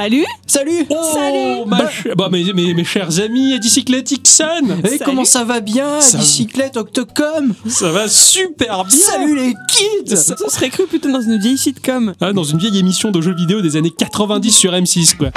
Salut. Salut. Oh, Salut. ma ch- bah, mes, mes, mes chers amis, Edicyclette Ixon. Et Salut. comment ça va bien Ça va. Bicyclette Octocom? Ça va super bien. Salut les kids. Ça- serait cru plutôt dans une vieille sitcom. Ah, Dans une vieille émission de jeux vidéo des années 90 sur M6, quoi.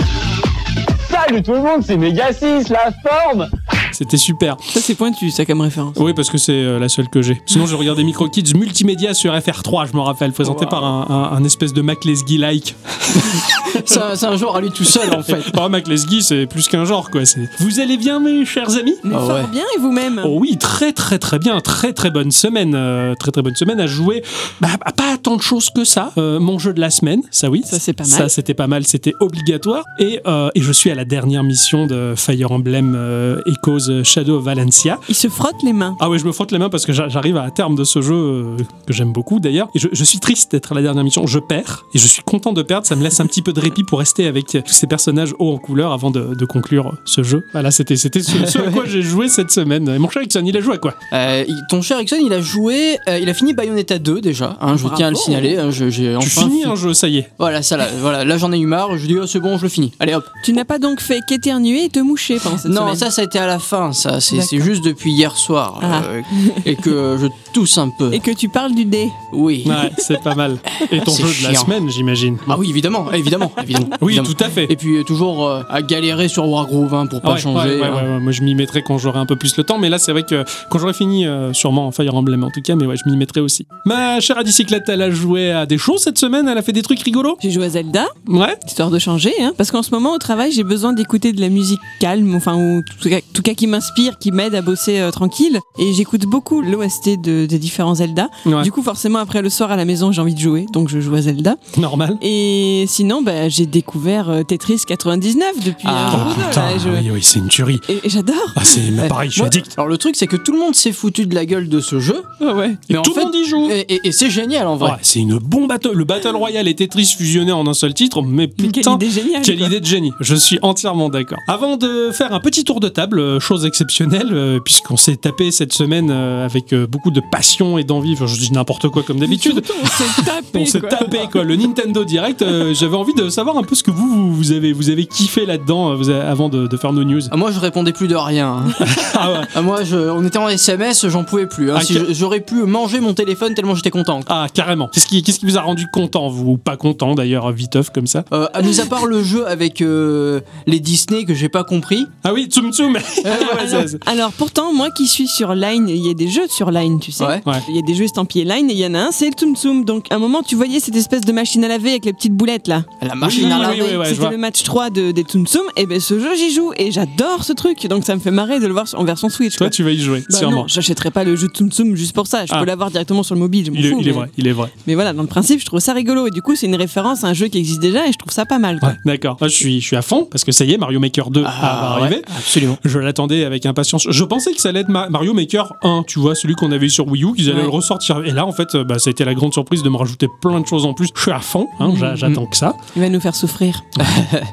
Salut tout le monde, c'est Mega 6, la forme C'était super. Ça, c'est pointu, ça, comme référence. Oui, parce que c'est euh, la seule que j'ai. Sinon, je regardais Micro Kids Multimédia sur FR3, je me rappelle, présenté Wow. par un, un- un espèce de Mac Lesguy-like. C'est un, genre à lui tout seul en fait. Oh, Mac Lesguy, c'est plus qu'un genre, quoi. Vous allez bien, mes chers amis? Mais Ah fort ouais. bien, et vous-même? Oh oui, très très très bien, très très bonne semaine, euh, très très bonne semaine à jouer. Bah, bah, pas tant de choses que ça. Euh, mon jeu de la semaine, ça oui, Ça, c'est pas mal. Ça c'était pas mal, c'était obligatoire. Et, euh, et je suis à la dernière mission de Fire Emblem euh, Echoes Shadow of Valencia. Il se frotte les mains. Ah ouais, je me frotte les mains parce que j'a- j'arrive à terme de ce jeu euh, que j'aime beaucoup d'ailleurs. Et je, je suis triste d'être à la dernière mission. Je perds et je suis content de perdre. Ça me laisse un petit peu de répit pour rester avec tous ces personnages hauts en couleur avant de, de conclure ce jeu. Voilà, c'était c'était ce, ce à quoi j'ai joué cette semaine. Et mon cher Ixon, il a joué à quoi? Euh, ton cher Ixon, il a joué, euh, il a fini Bayonetta 2 déjà, hein, je Bravo. tiens à le signaler. hein, je- j'ai Tu enfin finis fi- un jeu, ça y est. Voilà, ça là, voilà, là j'en ai eu marre, je dis oh, c'est bon, je le finis. Allez hop. Tu n'as pas donc fait qu'éternuer et te moucher pendant cette non, semaine ça ça a été à la fin, ça, c'est juste depuis hier soir Ah. euh, et que je tousse un peu. Et que tu parles du dé. Oui. Ouais, c'est pas mal. Et ton jeu de la semaine, j'imagine. Ah oui, évidemment, évidemment, évidemment. Oui, évidemment. tout à fait. Et puis euh, toujours euh, à galérer sur Wargroove hein, pour pas Ouais, changer. ouais, ouais, hein. ouais, ouais. Moi, je m'y mettrai quand j'aurai un peu plus le temps. Mais là, c'est vrai que quand j'aurai fini, euh, sûrement en Fire Emblem en tout cas, mais ouais, je m'y mettrai aussi. Ma chère Adicyclette, elle a joué à des choses cette semaine. Elle a fait des trucs rigolos. J'ai joué à Zelda, Ouais. histoire de changer, hein, parce qu'en ce moment au travail j'ai besoin d'écouter de la musique calme, enfin ou en tout cas, cas qui m'inspire, qui m'aide à bosser euh, tranquille. Et j'écoute beaucoup l'OST de, des différents Zelda. Ouais. Du coup forcément après le soir à la maison j'ai envie de jouer, donc je joue à Zelda. Normal. Et sinon bah, j'ai découvert euh, Tetris 99 depuis Ah, un jour deux, putain, là, et je- oui, oui, c'est une tuerie. Et, et j'adore. Ah, c'est pareil, je suis addict. Alors le truc c'est que tout le monde s'est foutu de la gueule de ce jeu, ouais. Et mais en tout le monde y joue. et, et- et c'est génial en vrai. Ouais, c'est une bombe battle. Le Battle Royale et Tetris fusionnés en un seul titre, mais Mais putain. quelle idée géniale. Quelle quoi. idée de génie, je suis entièrement d'accord. Avant de faire un petit tour de table, euh, chose exceptionnelle, euh, puisqu'on s'est tapé cette semaine euh, avec euh, beaucoup de passion et d'envie, enfin je dis n'importe quoi comme d'habitude, on s'est tapé. on s'est quoi. tapé quoi, le Nintendo Direct, euh, j'avais envie de savoir un peu ce que vous, vous, vous avez, vous avez kiffé là-dedans euh, vous avez- avant de, de faire nos news. Ah, moi je répondais plus de rien. hein. Ah ouais. Ah, moi je, on était en SMS, j'en pouvais plus. hein. Ah, Si J'aurais pu manger mon téléphone tellement j'étais content. Ah, carrément. Qu'est-ce qui, qu'est-ce qui vous a rendu content, vous Ou pas content, d'ailleurs, viteuf, comme ça? Euh, à mis à part le jeu avec euh, les Disney que j'ai pas compris. Ah oui, Tsum Tsum Alors pourtant, moi qui suis sur Line, il y a des jeux sur Line, tu sais. Ouais. Ouais. Il y a des jeux estampillés Line et il y en a un, c'est le Tsum Tsum. Donc à un moment, tu voyais cette espèce de machine à laver avec les petites boulettes là. La machine Oui, à laver. oui, ouais, je C'était le match 3 de, des Tsum Tsum. Et ben ce jeu, j'y joue et j'adore ce truc. Donc ça me fait marrer de le voir en version Switch. Toi, quoi. tu vas y jouer, Bah sûrement. non, j'achèterai pas le jeu Tsum Tsum juste pour ça. Je Ah. peux l'avoir directement sur le mobile, je Il fous. il est vrai, il est vrai. Mais voilà, dans le principe, je trouve ça rigolo. Et du coup, c'est une référence à un jeu qui existe déjà et je trouve ça pas mal. Ouais, d'accord. Moi, je suis, je suis à fond parce que ça y est, Mario Maker 2 Ah, va arriver. ouais, absolument. Je l'attendais avec impatience. Je pensais que ça allait être Ma- Mario Maker 1, tu vois, celui qu'on avait eu sur Wii U, qu'ils allaient Ouais. le ressortir. Et là, en fait, euh, bah, ça a été la grande surprise de me rajouter plein de choses en plus. Je suis à fond, hein, j'a- j'attends que ça. Il va nous faire souffrir.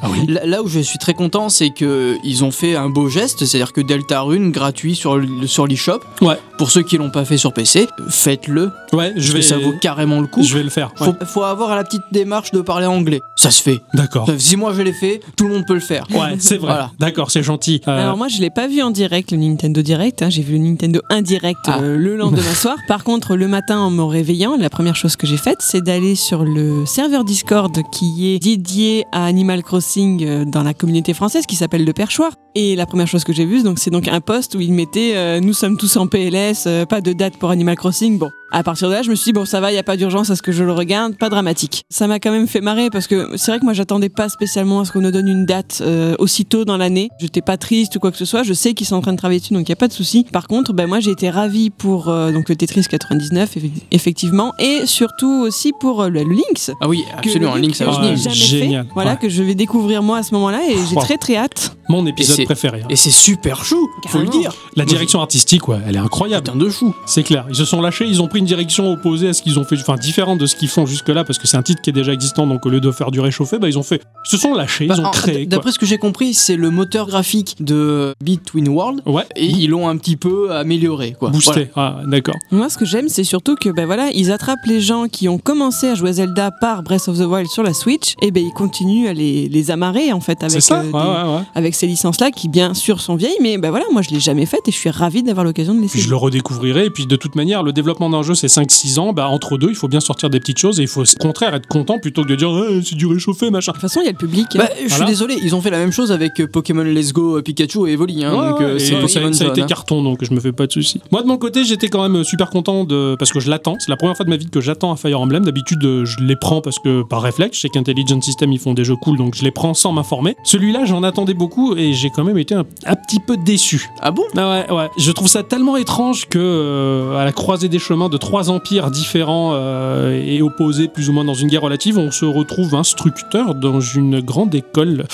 Ah oui. Là, là où je suis très content, c'est que ils ont fait un beau geste, c'est-à-dire que Deltarune gratuit sur le- sur l'eShop. Ouais. Pour ceux qui l'ont pas fait sur PC, faites-le. Ouais, je Parce vais, que ça vaut carrément le coup. je vais le faire. ouais. Faut, faut avoir la petite démarche de parler anglais. Ça se fait. D'accord. Si moi je l'ai fait, tout le monde peut le faire. Ouais, c'est vrai. Voilà. D'accord, c'est gentil. Euh, Alors moi je l'ai pas vu en direct le Nintendo Direct, hein. j'ai vu le Nintendo indirect Ah. euh, le lendemain soir. Par contre le matin en me réveillant, la première chose que j'ai faite c'est d'aller sur le serveur Discord qui est dédié à Animal Crossing euh, dans la communauté française qui s'appelle le Perchoir. Et la première chose que j'ai vue donc c'est donc un post où il mettait euh, nous sommes tous en PLS, euh, pas de date pour Animal Crossing. Bon, à partir de là je me suis dit bon ça va, il y a pas d'urgence à ce que je le regarde, pas dramatique. Ça m'a quand même fait marrer parce que c'est vrai que moi j'attendais pas spécialement à ce qu'on nous donne une date euh, aussitôt dans l'année. J'étais pas triste ou quoi que ce soit. Je sais qu'ils sont en train de travailler dessus, donc il y a pas de souci. Par contre, ben moi j'ai été ravie pour euh, donc le Tetris 99 eff- effectivement, et surtout aussi pour euh, le Lynx. Ah oui, absolument. le Link, ça que je n'ai jamais génial. fait. Voilà Ouais. que je vais découvrir moi à ce moment-là et j'ai très très hâte. mon épisode c'est- préféré. hein. Et c'est super chou, faut le Carrément. dire. La direction artistique, ouais, elle est incroyable. Putain de chou. C'est clair. Ils se sont lâchés, ils ont pris une direction opposée à ce qu'ils ont fait, enfin différente de ce qu'ils font jusque-là, parce que c'est un titre qui est déjà existant, donc au lieu de faire du réchauffé, bah, ils ont fait. Ils se sont lâchés, Bah, ils ont en- créé. D'après ce que j'ai compris, c'est le moteur graphique de Between World Ouais, et ils l'ont un petit peu amélioré quoi. boosté. Ah, d'accord. Moi, ce que j'aime, c'est surtout que ben voilà, ils attrapent les gens qui ont commencé à jouer à Zelda par Breath of the Wild sur la Switch, et ben ils continuent à les, les amarrer en fait avec, ça euh, Ouais, des- ouais, ouais. avec ces licences-là qui bien sûr sont vieilles, mais ben voilà, moi je l'ai jamais faite et je suis ravie d'avoir l'occasion de Puis l'essayer. je le redécouvrirai, et puis de toute manière, le développement d'un jeu, c'est 5-6 ans, bah, entre deux, il faut bien sortir des petites choses, et il faut au contraire être content plutôt que de dire Eh, c'est du réchauffé, machin. De toute façon, il y a le public. hein. Bah, je suis Voilà. désolé, ils ont fait la même chose avec euh, Pokémon Let's Go, euh, Pikachu et Evoli. Hein, Ouais, donc, euh, et ça, Pokémon ça a été hein. carton, donc je me fais pas de soucis. Moi, de mon côté, j'étais quand même super content de. Parce que je l'attends. C'est la première fois de ma vie que j'attends un Fire Emblem. D'habitude, je les prends parce que par réflexe. Je sais qu'Intelligent System, ils font des jeux cool, donc je les prends sans m'informer. Celui-là, j'en attendais beaucoup et j'ai quand même été un, un petit peu déçu. Ah bon? Ah ouais, ouais. Je trouve ça tellement étrange que, euh, à la croisée des chemins de trois empires différents euh, et opposés plus ou moins dans une guerre relative, on se retrouve instructeur dans une grande école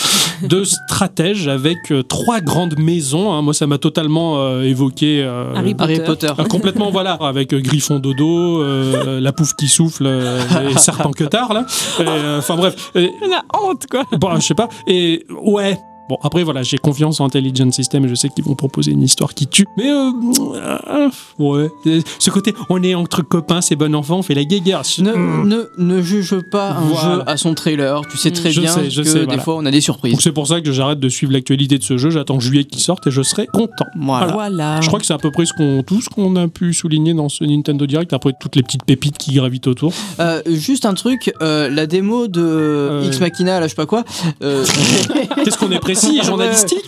de stratèges avec euh, trois grandes maisons. hein. Moi, ça m'a totalement euh, évoqué. euh, Harry Potter. Harry Potter. euh, complètement voilà avec euh, Griffon dodo euh, la pouffe qui souffle euh, et serpent que tard là euh, enfin bref Et- La honte quoi. bon je sais pas et ouais Bon, après, voilà, j'ai confiance en Intelligent System et je sais qu'ils vont proposer une histoire qui tue. Mais, euh, euh, ouais. Euh, Ce côté, on est entre copains, c'est bon enfant, on fait la guéguerre. Ne, Mm. ne, ne juge pas un Voilà. jeu à son trailer. Tu sais très Je bien sais, je que sais, des voilà. fois on a des surprises. C'est pour ça que j'arrête de suivre l'actualité de ce jeu. J'attends juillet qu'il sorte et je serai content. Voilà. Voilà. Je crois que c'est à peu près ce qu'on, tout ce qu'on a pu souligner dans ce Nintendo Direct, après toutes les petites pépites qui gravitent autour. Euh, juste un truc, euh, la démo de. X Machina, là je sais pas quoi. euh, Qu'est-ce qu'on est précis et journalistique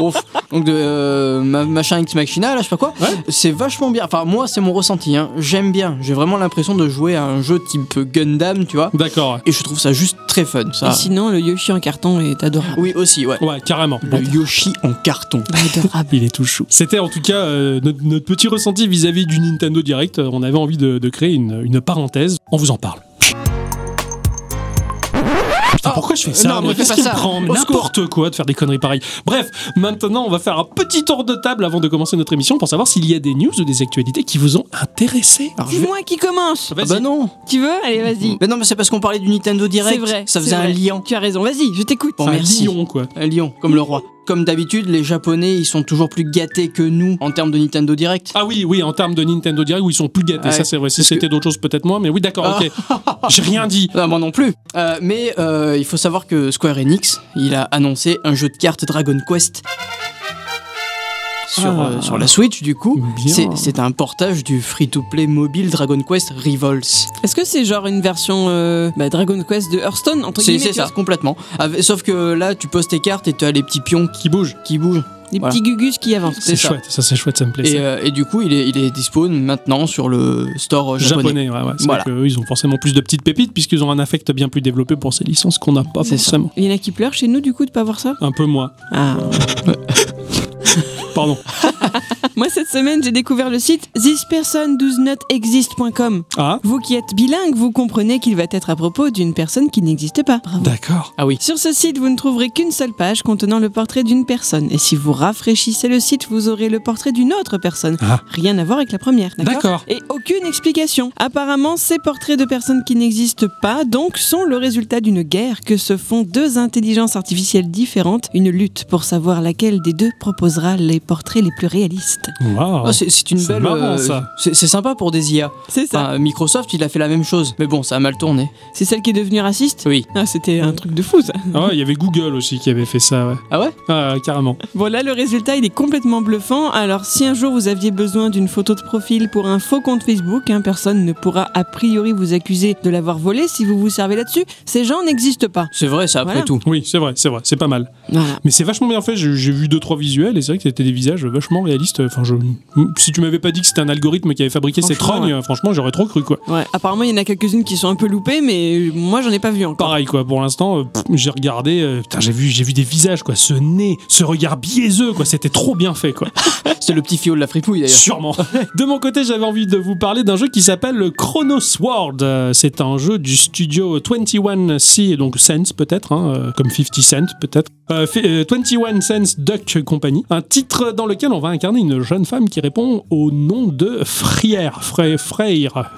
ouf, donc de euh, ma- machin X Machina, là je sais pas quoi. Ouais. C'est vachement bien. Enfin, moi c'est mon ressenti. hein. J'aime bien. J'ai vraiment l'impression de jouer à un jeu type Gundam, tu vois. D'accord. Et je trouve ça juste très fun. Ça. Et sinon, le Yoshi en carton est adorable. Oui, aussi, ouais. Ouais, carrément. Le Yoshi en carton. Adorable. Il est tout chou. C'était en tout cas euh, notre, notre petit ressenti vis-à-vis du Nintendo Direct. Euh, On avait envie de, de créer une, une parenthèse. On vous en parle. Putain, pourquoi je fais ça non, mais Qu'est-ce pas qui me ça. prend N'importe quoi de faire des conneries pareilles. Bref, maintenant on va faire un petit tour de table avant de commencer notre émission pour savoir s'il y a des news ou des actualités qui vous ont intéressé. C'est vais- moi qui commence. Ah bah non. Tu veux? Allez, vas-y. Mais non, mais c'est parce qu'on parlait du Nintendo Direct. C'est vrai. Ça faisait un lion. Tu as raison. Vas-y, je t'écoute. Bon, un lion, quoi. Un lion, comme le roi. Comme d'habitude, les Japonais, ils sont toujours plus gâtés que nous en termes de Nintendo Direct. Ah oui, oui, en termes de Nintendo Direct, où ils sont plus gâtés, Ouais, ça c'est vrai. Si que- c'était d'autres choses, peut-être moins, mais oui, d'accord, ok. J'ai rien dit. Ah, moi non plus. Euh, mais euh, il faut savoir que Square Enix, il a annoncé un jeu de cartes Dragon Quest sur, Ah. euh, sur la Switch du coup. C'est- un portage du free-to-play mobile Dragon Quest Revolts. Est-ce que c'est genre une version euh, bah, Dragon Quest de Hearthstone entre C'est guillemets, c'est tu ça, complètement. Avec- sauf que là, tu poses tes cartes et tu as les petits pions Qui bouge. qui bougent. Des Voilà. petits gugus qui avancent. C'est ça. chouette, ça c'est chouette, ça me plaît. Et, euh, et du coup, il est, il est dispo maintenant sur le store japonais. japonais, ouais, ouais. C'est Voilà. vrai qu'eux, ils ont forcément plus de petites pépites puisqu'ils ont un affect bien plus développé pour ces licences qu'on n'a pas C'est ça. forcément. Il y en a qui pleurent chez nous du coup de pas voir ça? Un peu moins. Ah. Pardon. Moi cette semaine j'ai découvert le site thispersondoesnotexist.com. Ah, Vous qui êtes bilingue, vous comprenez qu'il va être à propos d'une personne qui n'existe pas. Bravo. d'accord. Ah oui. Sur ce site, vous ne trouverez qu'une seule page contenant le portrait d'une personne. Et si vous rafraîchissez le site, vous aurez le portrait d'une autre personne. Ah. Rien à voir avec la première, d'accord D'accord. Et aucune explication. Apparemment, ces portraits de personnes qui n'existent pas, donc, sont le résultat d'une guerre que se font deux intelligences artificielles différentes, une lutte pour savoir laquelle des deux proposera les portraits les plus réalistes. Waouh. Ah, c'est une belle. euh, ça. C'est sympa pour des IA. C'est ça. Enfin, Microsoft, il a fait la même chose. Mais bon, ça a mal tourné. C'est celle qui est devenue raciste? Oui. Ah, c'était un truc de fou, ça. Ah ouais, il y avait Google aussi qui avait fait ça, ouais. Ah ouais? Ah, carrément. Bon là le résultat il est complètement bluffant. Alors si un jour vous aviez besoin d'une photo de profil pour un faux compte Facebook, hein, personne ne pourra a priori vous accuser de l'avoir volé si vous vous servez là-dessus. Ces gens n'existent pas. C'est vrai, ça après Voilà. tout. Oui, c'est vrai, c'est vrai, c'est pas mal. Voilà. Mais c'est vachement bien fait, j'ai j'ai vu deux trois visuels et c'est vrai que c'était des des visages vachement réalistes. Enfin, je... si tu m'avais pas dit que c'était un algorithme qui avait fabriqué ces trognes, franchement, j'aurais trop cru quoi. Ouais. Apparemment, il y en a quelques-unes qui sont un peu loupées, mais moi, j'en ai pas vu encore. Pareil quoi. Pour l'instant, euh, j'ai regardé, euh, putain, j'ai vu, j'ai vu des visages quoi, ce nez, ce regard biaiseux quoi. C'était trop bien fait quoi. C'est le petit fio de la fripouille d'ailleurs. Sûrement. De mon côté, j'avais envie de vous parler d'un jeu qui s'appelle le Chrono Sword. Euh, C'est un jeu du studio 21C, donc Sense peut-être, hein, comme 50 Cent peut-être. Euh, 21 Sense Duck Company. Un titre dans lequel on va incarner une jeune femme qui répond au nom de Frière. Frère. Frère.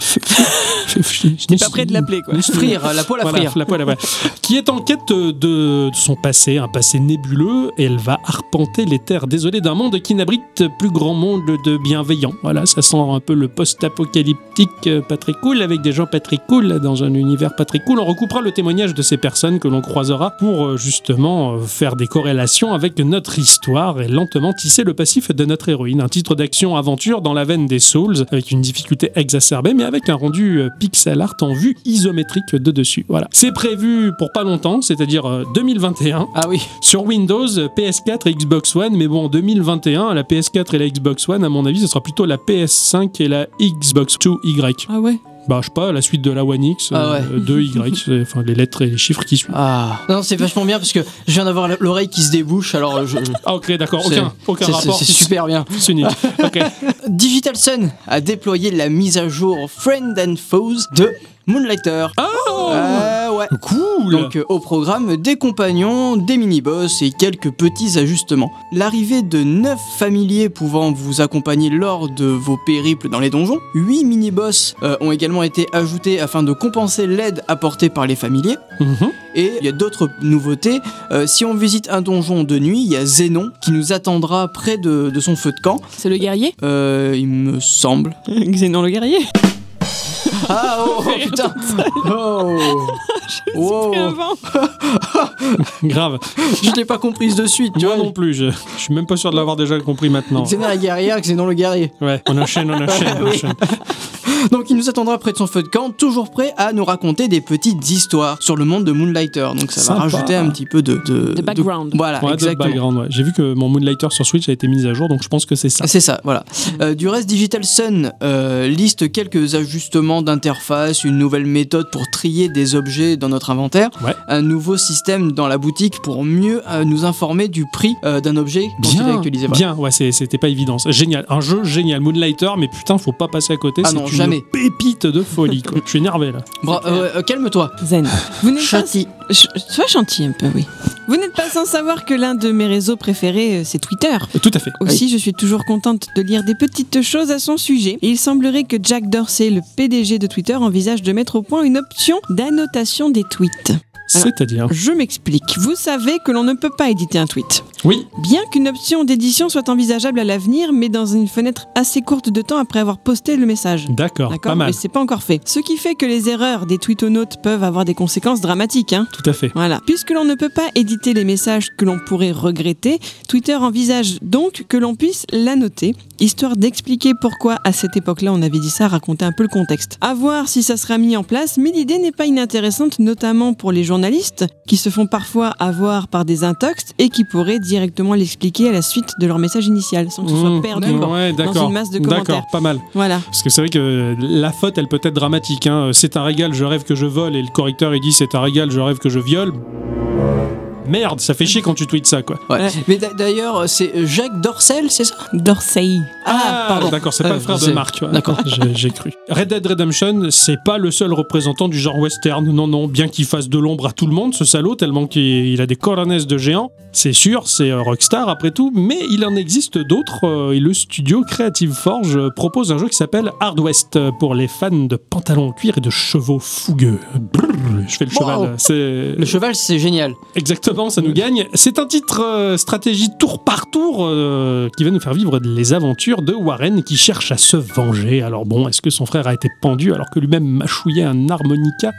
T'es pas prêt de l'appeler, quoi. Frire, la poêle à Voilà, frire. la poêle à qui est en quête de, de son passé, un passé nébuleux, et elle va arpenter les terres désolées d'un monde qui n'abrite plus grand monde de bienveillants. Voilà, ça sent un peu le post-apocalyptique euh, pas très cool, avec des gens pas très cool, dans un univers pas très cool. On recoupera le témoignage de ces personnes que l'on croisera pour euh, justement euh, faire des corrélations avec notre histoire et lentement tisser le passif de notre héroïne. Un titre d'action-aventure dans la veine des Souls, avec une difficulté exacerbée, mais avec un rendu euh, pixel art en vue isométrique de dessus. Voilà. C'est prévu pour pas longtemps, c'est-à-dire euh, 2021, Ah oui. sur Windows, PS4 et Xbox One, mais bon, en 2021, la PS4 et la Xbox One, à mon avis, ce sera plutôt la PS5 et la Xbox 2Y. Ah ouais Bah, je sais pas, la suite de la One X, Ah ouais. euh, 2Y, c'est- enfin, les lettres et les chiffres qui suivent. Ah. Non, c'est vachement bien parce que je viens d'avoir l'oreille qui se débouche, alors je. Ah, ok, d'accord, aucun, aucun c'est- rapport. C'est super bien. C'est unique. Digital Sun a déployé la mise à jour Friend and Foes de Moonlighter. Oh Euh, ouais. Cool Donc euh, au programme des compagnons, des mini-boss et quelques petits ajustements. L'arrivée de 9 familiers pouvant vous accompagner lors de vos périples dans les donjons. 8 mini-boss euh, ont également été ajoutés afin de compenser l'aide apportée par les familiers. Mhm. Et il y a d'autres nouveautés. Euh, si on visite un donjon de nuit, il y a Zénon qui nous attendra près de, de son feu de camp. C'est le guerrier? Euh, il me semble. Xénon le guerrier Ah oh, oh, putain Oh Wow. Pris avant. Grave. Je l'ai pas comprise de suite, tu Moi vois. non plus, je, je suis même pas sûr de l'avoir déjà compris maintenant. Xénon la guerrière, Xénon le guerrier. Ouais, on enchaîne, on enchaîne, on enchaîne. Donc il nous attendra près de son feu de camp, toujours prêt à nous raconter des petites histoires sur le monde de Moonlighter. Donc ça Sympa. va rajouter un petit peu de... De, De background. voilà, Ouais, de exactement. background, ouais. J'ai vu que mon Moonlighter sur Switch a été mis à jour, donc je pense que c'est ça. C'est ça, voilà. Euh, du reste, Digital Sun euh, liste quelques ajustements d'interface, une nouvelle méthode pour trier des objets dans notre inventaire, Ouais. un nouveau système dans la boutique pour mieux euh, nous informer du prix euh, d'un objet quand il est Bien, actualisé. Voilà. bien, ouais, c'était pas évident. Génial, un jeu génial, Moonlighter, mais putain, faut pas passer à côté. Ah c'est une jamais. pépite de folie. Quoi. Je suis énervé là. Bra- euh, euh, Calme-toi. Zen. Vous n'êtes pas... Ch- Sois gentil un peu, oui. Vous n'êtes pas sans savoir que l'un de mes réseaux préférés, euh, c'est Twitter. Tout à fait. Aussi, je suis toujours contente de lire des petites choses à son sujet. Et il semblerait que Jack Dorsey, le PDG de Twitter, envisage de mettre au point une option d'annotation des tweets. Alors- C'est-à-dire. Je m'explique. Vous savez que l'on ne peut pas éditer un tweet. Oui, Bien qu'une option d'édition soit envisageable à l'avenir, mais dans une fenêtre assez courte de temps après avoir posté le message. d'accord, pas mal. Mais c'est pas encore fait. Ce qui fait que les erreurs des tweetonautes peuvent avoir des conséquences dramatiques. Hein Tout à fait. voilà. Puisque l'on ne peut pas éditer les messages que l'on pourrait regretter, Twitter envisage donc que l'on puisse l'annoter, histoire d'expliquer pourquoi à cette époque-là on avait dit ça, raconter un peu le contexte. À voir si ça sera mis en place, mais l'idée n'est pas inintéressante, notamment pour les journalistes qui se font parfois avoir par des intox et qui pourraient directement l'expliquer à la suite de leur message initial, sans que ce soit Mmh, perdu ouais, dans une masse de commentaires. D'accord, pas mal. Voilà. Parce que c'est vrai que la faute, elle peut être dramatique. hein. C'est un régal, je rêve que je vole, et le correcteur, il dit c'est un régal, je rêve que je viole. Merde, ça fait chier quand tu tweets ça, quoi. Ouais. Mais d'a- d'ailleurs, c'est Jacques Dorcel, c'est ça? Dorsey. Ah, pardon. d'accord, c'est pas Euh, le frère de c'est- Marc. ouais. d'accord. J'ai j'ai cru. Red Dead Redemption, c'est pas le seul représentant du genre western. Non, non, bien qu'il fasse de l'ombre à tout le monde, ce salaud, tellement qu'il il a des coronesses de géants. C'est sûr, c'est euh, Rockstar après tout, mais il en existe d'autres. euh, et le studio Creative Forge euh, propose un jeu qui s'appelle Hard West euh, pour les fans de pantalons en cuir et de chevaux fougueux. Brrr, je fais le Wow. cheval. C'est Le cheval, c'est génial. Ça nous gagne. C'est un titre euh, stratégie tour par tour euh, qui va nous faire vivre les aventures de Warren qui cherche à se venger. Alors bon, est-ce que son frère a été pendu alors que lui-même mâchouillait un harmonica?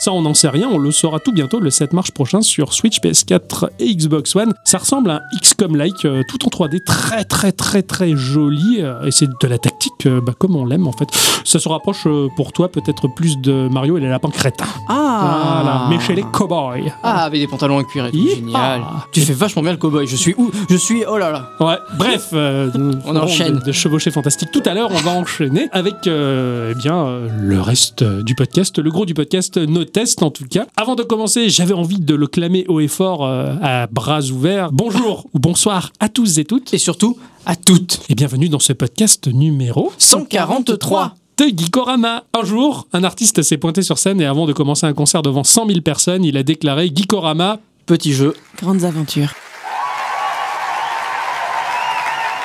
Ça, on n'en sait rien. On le saura tout bientôt le 7 mars prochain sur Switch, PS4 et Xbox One. Ça ressemble à un XCOM-like, euh, tout en 3D, très très très très joli. euh, et c'est de la tactique euh, bah, comme on l'aime en fait. Ça se rapproche pour toi peut-être plus de Mario et les lapins crétins. Ah Voilà, mais chez les cowboys. Ah, avec des pantalons en cuir et tout, Yeehaw. génial. Tu fais vachement bien le cowboy. Je suis où? Je suis. Oh là là. Ouais, bref, On enchaîne. De, de chevauchés fantastiques. Tout à l'heure, on va enchaîner avec eh bien, le reste du podcast, le gros du podcast, nos tests en tout cas. Avant de commencer, j'avais envie de le clamer haut et fort euh, à bras ouverts. Bonjour ou bonsoir à tous et toutes Et surtout, à toutes. et bienvenue dans ce podcast numéro 143. de Geekorama. Un jour, un artiste s'est pointé sur scène et avant de commencer un concert devant 100 000 personnes, il a déclaré Geekorama Petit jeu. Grandes aventures.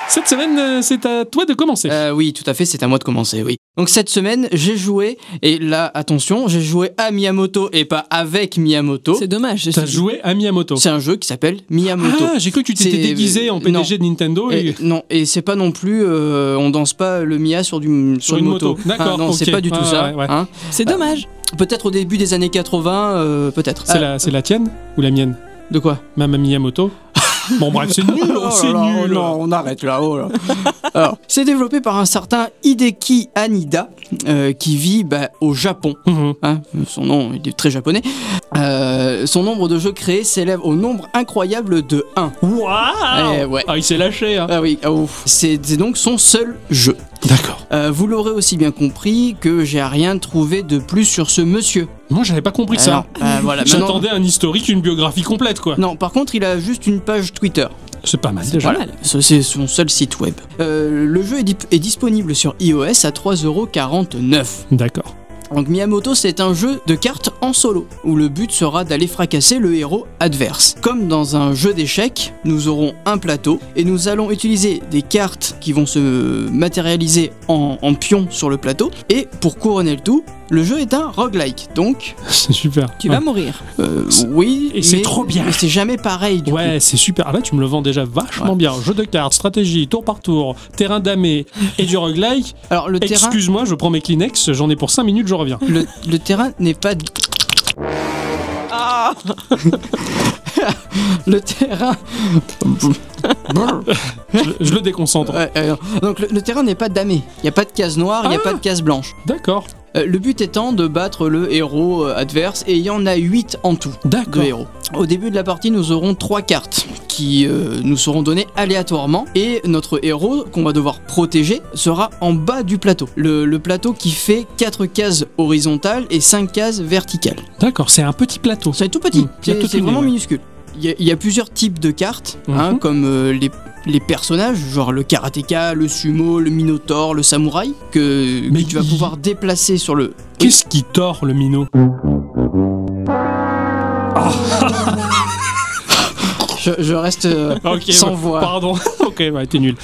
Cette semaine, euh, c'est à toi de commencer. Euh, oui, tout à fait, c'est à moi de commencer, oui. Donc cette semaine, j'ai joué, et là, attention, j'ai joué à Miyamoto et pas avec Miyamoto. C'est dommage. T'as joué à Miyamoto. C'est un jeu qui s'appelle Miyamoto. Ah, j'ai cru que tu t'étais C'est- déguisé en PDG de Nintendo et... Et, non, et c'est pas non plus, euh, on danse pas le Mia sur, du, sur, une moto. Ah, D'accord, non, c'est pas du tout Ouais, ça. ouais, ouais. hein. C'est dommage. Peut-être au début des années 80, euh, peut-être. C'est Ah, la, c'est la tienne ou la mienne? De quoi? Mama Miyamoto Bon bref, c'est nul, Oh c'est nul. Non, on arrête là. Oh là. Alors, c'est développé par un certain Hideki Anida, euh, qui vit bah, au Japon. Mhm. Hein, son nom il est très japonais. Euh, son nombre de jeux créés s'élève au nombre incroyable de 1. Waouh Eh ouais. Ah, il s'est lâché. Hein. Ah oui, c'est c'est donc son seul jeu. D'accord. Euh, vous l'aurez aussi bien compris que j'ai rien trouvé de plus sur ce monsieur. Moi, j'avais pas compris ça. Euh, voilà, maintenant- J'attendais un historique, une biographie complète, quoi. Non, par contre, il a juste une page Twitter. C'est pas mal déjà. Voilà, c'est son seul site web. Euh, le jeu est, dip- est disponible sur iOS à 3,49€. D'accord. Donc Miyamoto, c'est un jeu de cartes en solo, où le but sera d'aller fracasser le héros adverse. Comme dans un jeu d'échecs, nous aurons un plateau, et nous allons utiliser des cartes qui vont se matérialiser en, en pions sur le plateau, et pour couronner le tout, le jeu est un roguelike. Donc, C'est super. Tu vas mourir. euh, oui, Et c'est trop bien. Mais c'est jamais pareil du Ouais, c'est super. Ah là, tu me le vends déjà vachement Ouais. bien. Jeu de cartes, stratégie, tour par tour, terrain damé et du roguelike. Alors le terrain, Excuse-moi, je prends mes Kleenex, j'en ai pour 5 minutes, je reviens. le, le terrain n'est pas Ah le terrain. Je, je le déconcentre. Ouais, euh, donc le, le terrain n'est pas damé. Il n'y a pas de case noire, il n'y a Ah. pas de case blanche. D'accord. Euh, le but étant de battre le héros euh, adverse et il y en a 8 en tout de D'accord. héros. Au début de la partie, nous aurons trois cartes qui euh, nous seront données aléatoirement et notre héros qu'on va devoir protéger sera en bas du plateau. Le, le plateau qui fait 4 cases horizontales et 5 cases verticales. D'accord, c'est un petit plateau. C'est tout petit, Mmh, c'est vraiment minuscule. Il y, a- il y a plusieurs types de cartes, hein, Mhm. comme euh, les, les personnages, genre le karatéka, le sumo, le minotaure, le samouraï, que, Mais que tu vas il- pouvoir déplacer sur le. Qu'est-ce qui tord le minot Je, je reste euh, sans voix. Pardon. ok, ouais, t'es nul.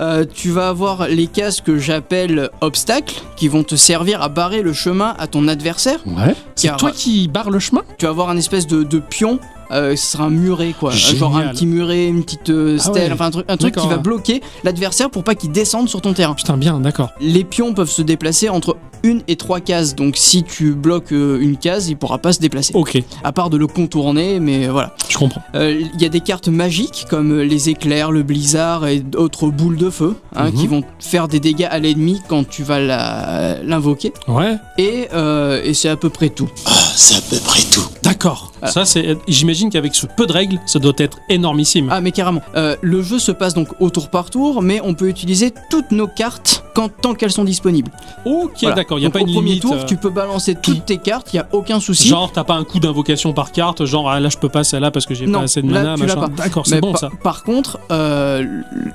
Euh, tu vas avoir les cases que j'appelle obstacles, qui vont te servir à barrer le chemin à ton adversaire. Ouais. C'est toi qui barres le chemin? Tu vas avoir un espèce de, de pion. Euh, ce sera un muret quoi, genre un petit muret, une petite euh, Ah stèle, ouais. enfin un truc, un truc qui va bloquer l'adversaire pour pas qu'il descende sur ton terrain. Putain, bien, d'accord. Les pions peuvent se déplacer entre une et trois cases, donc si tu bloques euh, une case, il pourra pas se déplacer. Ok, À part de le contourner, mais voilà. je comprends. Euh, Il y a des cartes magiques comme euh, les éclairs, le blizzard et d'autres boules de feu hein, Mhm. qui vont faire des dégâts à l'ennemi quand tu vas l'invoquer. Ouais. Et, euh, et c'est à peu près tout. C'est à peu près tout. D'accord. Voilà. Ça, c'est. J'imagine qu'avec ce peu de règles, ça doit être énormissime. Ah mais carrément. Euh, le jeu se passe donc au tour par tour, mais on peut utiliser toutes nos cartes quand, tant qu'elles sont disponibles. ok, Voilà. d'accord. Il y a Donc, pas au une premier limite. tour, euh, tu peux balancer toutes tes cartes, il y a aucun souci. Genre, t'as pas un coup d'invocation par carte, genre ah, là je peux pas celle-là parce que j'ai pas assez de mana. D'accord, c'est bon ça. par contre, euh,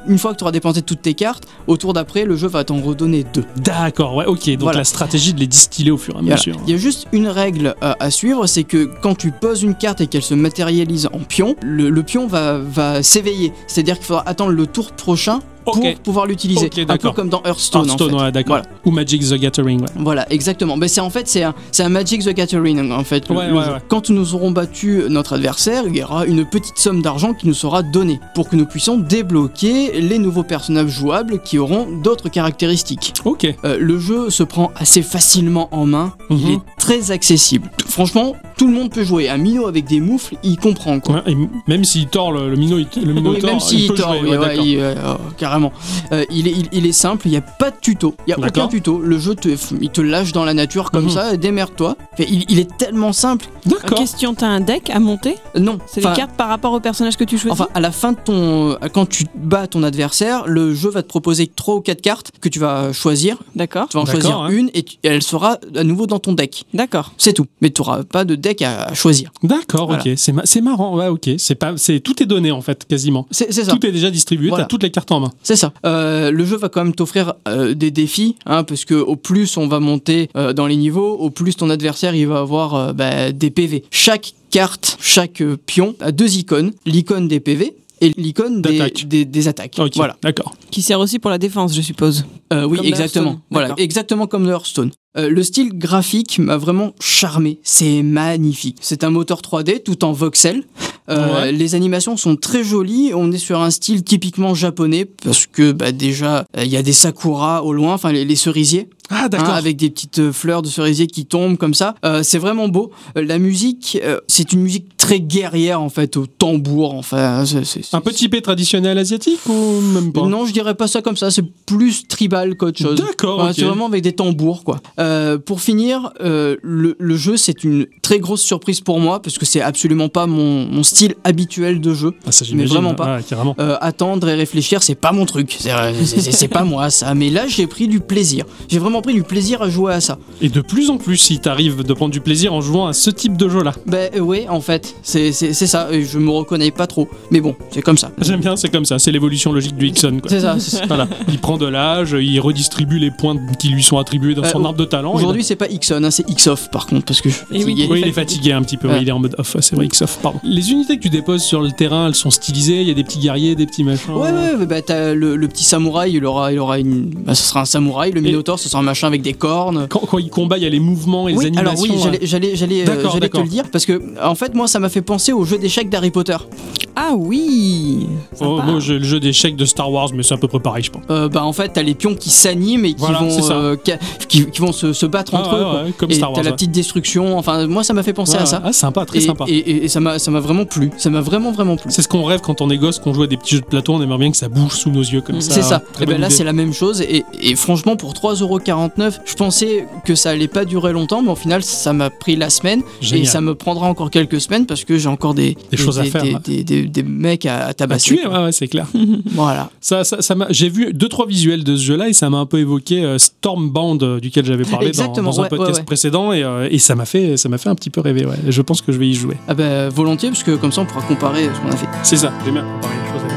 une fois que tu auras dépensé toutes tes cartes, au tour d'après, le jeu va t'en redonner deux. D'accord, ouais, ok. Donc Voilà. la stratégie de les distiller au fur et à mesure. Il y a juste une règle euh, à suivre, c'est que quand tu poses une carte et qu'elle se matérialise en pion, le, pion va, va s'éveiller. C'est-à-dire qu'il faudra attendre le tour prochain pour pouvoir l'utiliser. Un peu comme dans Hearthstone. Hearthstone, en fait. ouais, d'accord. Voilà. Ou Magic the Gathering, ouais. Voilà, exactement. Mais c'est en fait c'est un, Magic the Gathering en fait. Ouais, le. Quand nous aurons battu notre adversaire, il y aura une petite somme d'argent qui nous sera donnée pour que nous puissions débloquer les nouveaux personnages jouables qui auront d'autres caractéristiques. Ok. Euh, le jeu se prend assez facilement en main. Il Mhm. est très accessible. Franchement, tout le monde peut jouer. Un minot avec des moufles, il comprend quoi. Ouais, et m- même s'il tord le, le minot, il- le minot Oui, tord, même il s'il peut tord, jouer, oui, ouais, il- euh, euh, carrément. Euh, il, est, il, il est simple, il n'y a pas de tuto, il n'y a aucun tuto. Le jeu, te, il te lâche dans la nature comme Mhm. ça, démerde-toi. Il, il est tellement simple. D'accord. Question, t'as un deck à monter Non, C'est les cartes par rapport au personnage que tu choisis Enfin, à la fin de ton. Quand tu bats ton adversaire, le jeu va te proposer 3 ou 4 cartes que tu vas choisir. D'accord, Tu vas en choisir hein. une et, tu- et elle sera à nouveau dans ton deck. d'accord. C'est tout. Mais tu n'auras pas de deck à, à choisir. D'accord, Voilà. ok. C'est ma- c'est marrant, ouais, ok. C'est pas, c'est tout est donné en fait, quasiment. C'est c'est ça. Tout est déjà distribué, Voilà. t'as toutes les cartes en main. C'est ça. Euh, le jeu va quand même t'offrir euh, des défis, hein, parce que au plus on va monter euh, dans les niveaux, au plus ton adversaire il va avoir euh, bah, des PV. Chaque carte, chaque pion a deux icônes, l'icône des PV et l'icône des, D'attaque. des, des attaques. Ok, Voilà. d'accord. Qui sert aussi pour la défense, je suppose. Euh, oui, Comme exactement. Voilà, exactement comme le Hearthstone. Euh, le style graphique m'a vraiment charmé. C'est magnifique. C'est un moteur 3D tout en voxel. Euh, Ouais. Les animations sont très jolies. On est sur un style typiquement japonais parce que bah, déjà euh, il y a des sakuras au loin, enfin les, les cerisiers, Ah, hein, avec des petites fleurs de cerisier qui tombent comme ça. Euh, c'est vraiment beau. Euh, la musique, euh, c'est une musique très guerrière en fait, au tambour. Enfin, c'est- c'est- Un peu typé traditionnel asiatique ou même pas? Non, je dirais pas ça comme ça. C'est plus tribal qu'autre chose. D'accord. C'est vraiment avec des tambours, quoi. Euh, pour finir, euh, le, le jeu, c'est une très grosse surprise pour moi parce que c'est absolument pas mon, mon style habituel de jeu. Ah, ça, mais vraiment pas. Euh, attendre et réfléchir, c'est pas mon truc. C'est- pas moi, ça. Mais là, j'ai pris du plaisir. J'ai vraiment pris du plaisir à jouer à ça. Et de plus en plus, si t'arrives de prendre du plaisir en jouant à ce type de jeu-là. Ben ouais, en fait, c'est ça. Je me reconnais pas trop. Mais bon, c'est comme ça. J'aime bien, c'est comme ça, c'est l'évolution logique du. Quoi. C'est ça. c'est ça. Voilà, il prend de l'âge, il redistribue les points qui lui sont attribués dans son arbre de talent. Aujourd'hui, c'est pas Ixon, hein, c'est Xoff par contre, parce que je suis Et oui. il est fatigué un petit peu, oui, il est en mode off, c'est vrai, Xoff, pardon. Les unités que tu déposes sur le terrain, elles sont stylisées, il y a des petits guerriers, des petits machins. Ouais, ouais, ouais, bah t'as le, le petit samouraï, il aura, il aura une. Bah, ce sera un samouraï, le Minotaur, ce sera un machin avec des cornes. Quand, quand il combat, il y a les mouvements et oui, les animations. alors oui, j'allais, j'allais, j'allais, euh, te le dire parce que en fait moi ça m'a fait penser au jeu d'échecs d'Harry Potter. Ah oui Oh, moi, j'ai le jeu d'échecs de Star Wars, mais c'est à peu près pareil, je pense. Euh, bah en fait t'as les pions qui s'animent et qui Voilà, vont, euh, qui vont se, se battre Ah, entre eux. ouais, comme et t'as la petite destruction. Enfin moi ça m'a fait penser à ça. Ah, sympa, très et, sympa. Et, et- et ça m'a, vraiment plu. Ça m'a vraiment vraiment plu. C'est ce qu'on rêve quand on est gosse, qu'on joue à des petits jeux de plateau, on aimerait bien que ça bouge sous nos yeux comme ça. C'est ça. Très Et ben bonne là c'est la même chose et, et franchement pour 3,49€, je pensais que ça allait pas durer longtemps, mais au final ça m'a pris la semaine et Génial. ça me prendra encore quelques semaines parce que j'ai encore des, Des choses à faire, des, ouais. des, des- des mecs à, à tabasser. tuer, ouais, c'est clair. Voilà. Ça, ça, j'ai vu deux trois visuels de ce jeu-là et ça m'a un peu évoqué euh, Stormbound euh, duquel j'avais parlé dans, Exactement, dans un ouais, podcast ouais, ouais. précédent et, euh, et ça m'a fait ça m'a fait un petit peu rêver. Ouais. Je pense que je vais y jouer. Ah bah volontiers parce que comme ça on pourra comparer ce qu'on a fait. C'est ça. J'aime bien comparer les choses. avec-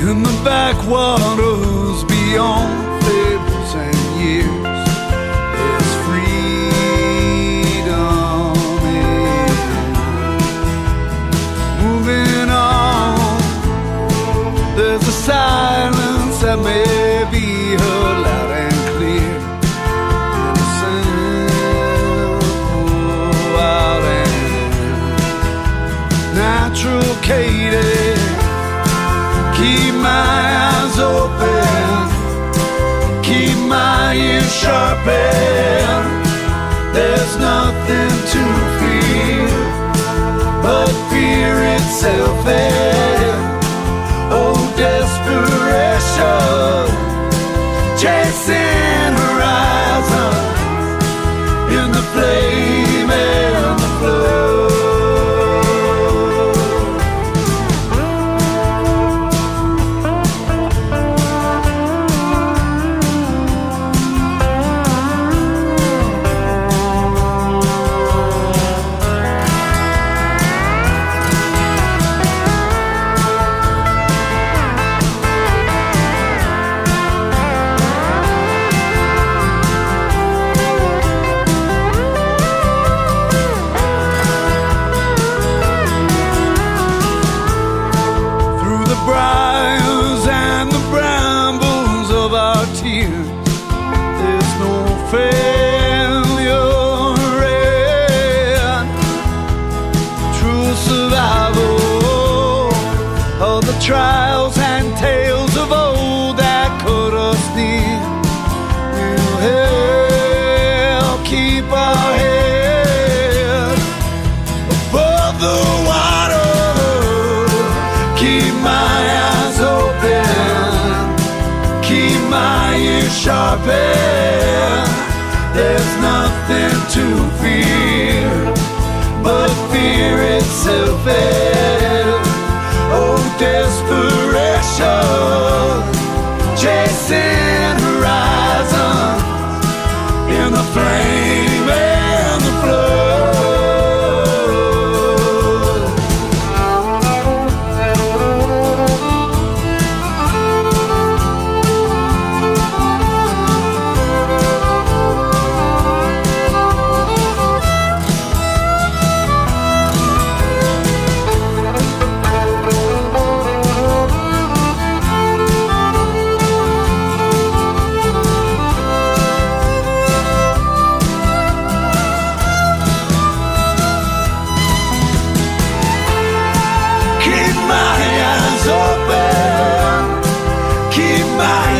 In the backwaters beyond ears. There's nothing to fear but fear itself. And oh, desperation, chasing horizon in the flame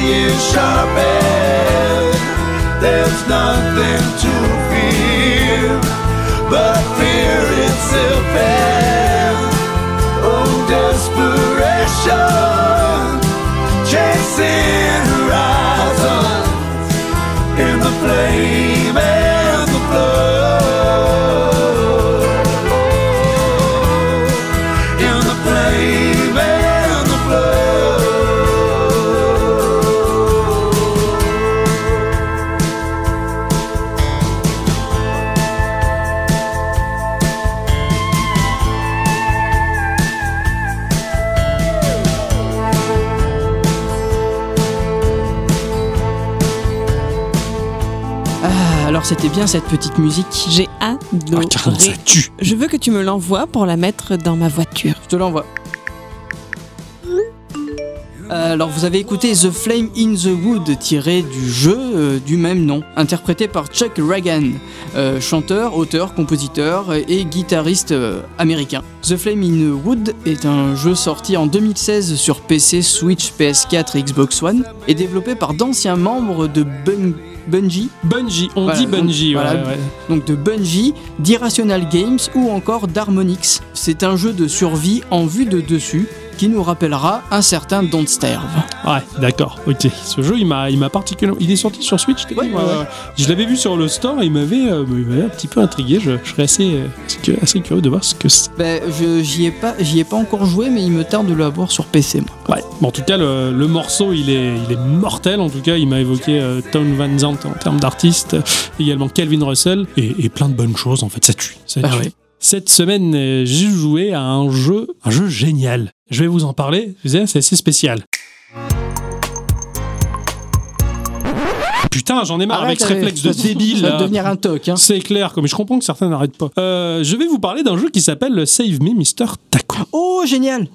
you sharpen. There's nothing to c'était bien cette petite musique. J'ai Ah, adoré. tiens, ça tue. Je veux que tu me l'envoies pour la mettre dans ma voiture. Je te l'envoie. Euh, Alors vous avez écouté The Flame in the Wood tiré du jeu euh, du même nom, interprété par Chuck Ragan, euh, chanteur, auteur, compositeur et guitariste euh, américain. The Flame in the Wood est un jeu sorti en 2016 sur PC, Switch, PS4 et Xbox One et développé par d'anciens membres de Bun- Bungie, Bungie, on Voilà, dit donc, Bungie, ouais, voilà. ouais. donc de Bungie, d'Irrational Games ou encore d'Harmonix. C'est un jeu de survie en vue de dessus qui nous rappellera un certain Don't Starve. Ouais, d'accord, ok. Ce jeu, il m'a, il m'a particulièrement. Il est sorti sur Switch, dit Ouais, ouais, ouais. Je l'avais vu sur le store, il m'avait, euh, il m'avait un petit peu intrigué. Je, je serais assez, euh, assez- curieux de voir ce que c'est. Ben, je, j'y ai pas, j'y ai pas encore joué, mais il me tarde de l'avoir sur PC, moi. Ouais. Bon, en tout cas, le, le morceau, il est, il est mortel. En tout cas, il m'a évoqué euh, Tom Van Zandt en termes d'artiste, également Calvin Russell et, et plein de bonnes choses. En fait, ça tue. Ça Ah tue. Cette semaine, euh, j'ai joué à un jeu, un jeu génial. Je vais vous en parler. C'est assez spécial. Putain, j'en ai marre avec ce Arrête, réflexe de débile. Ça va devenir un toc, hein. C'est clair, comme je comprends que certains n'arrêtent pas. Euh, je vais vous parler d'un jeu qui s'appelle Save Me Mr. Taco. Oh, génial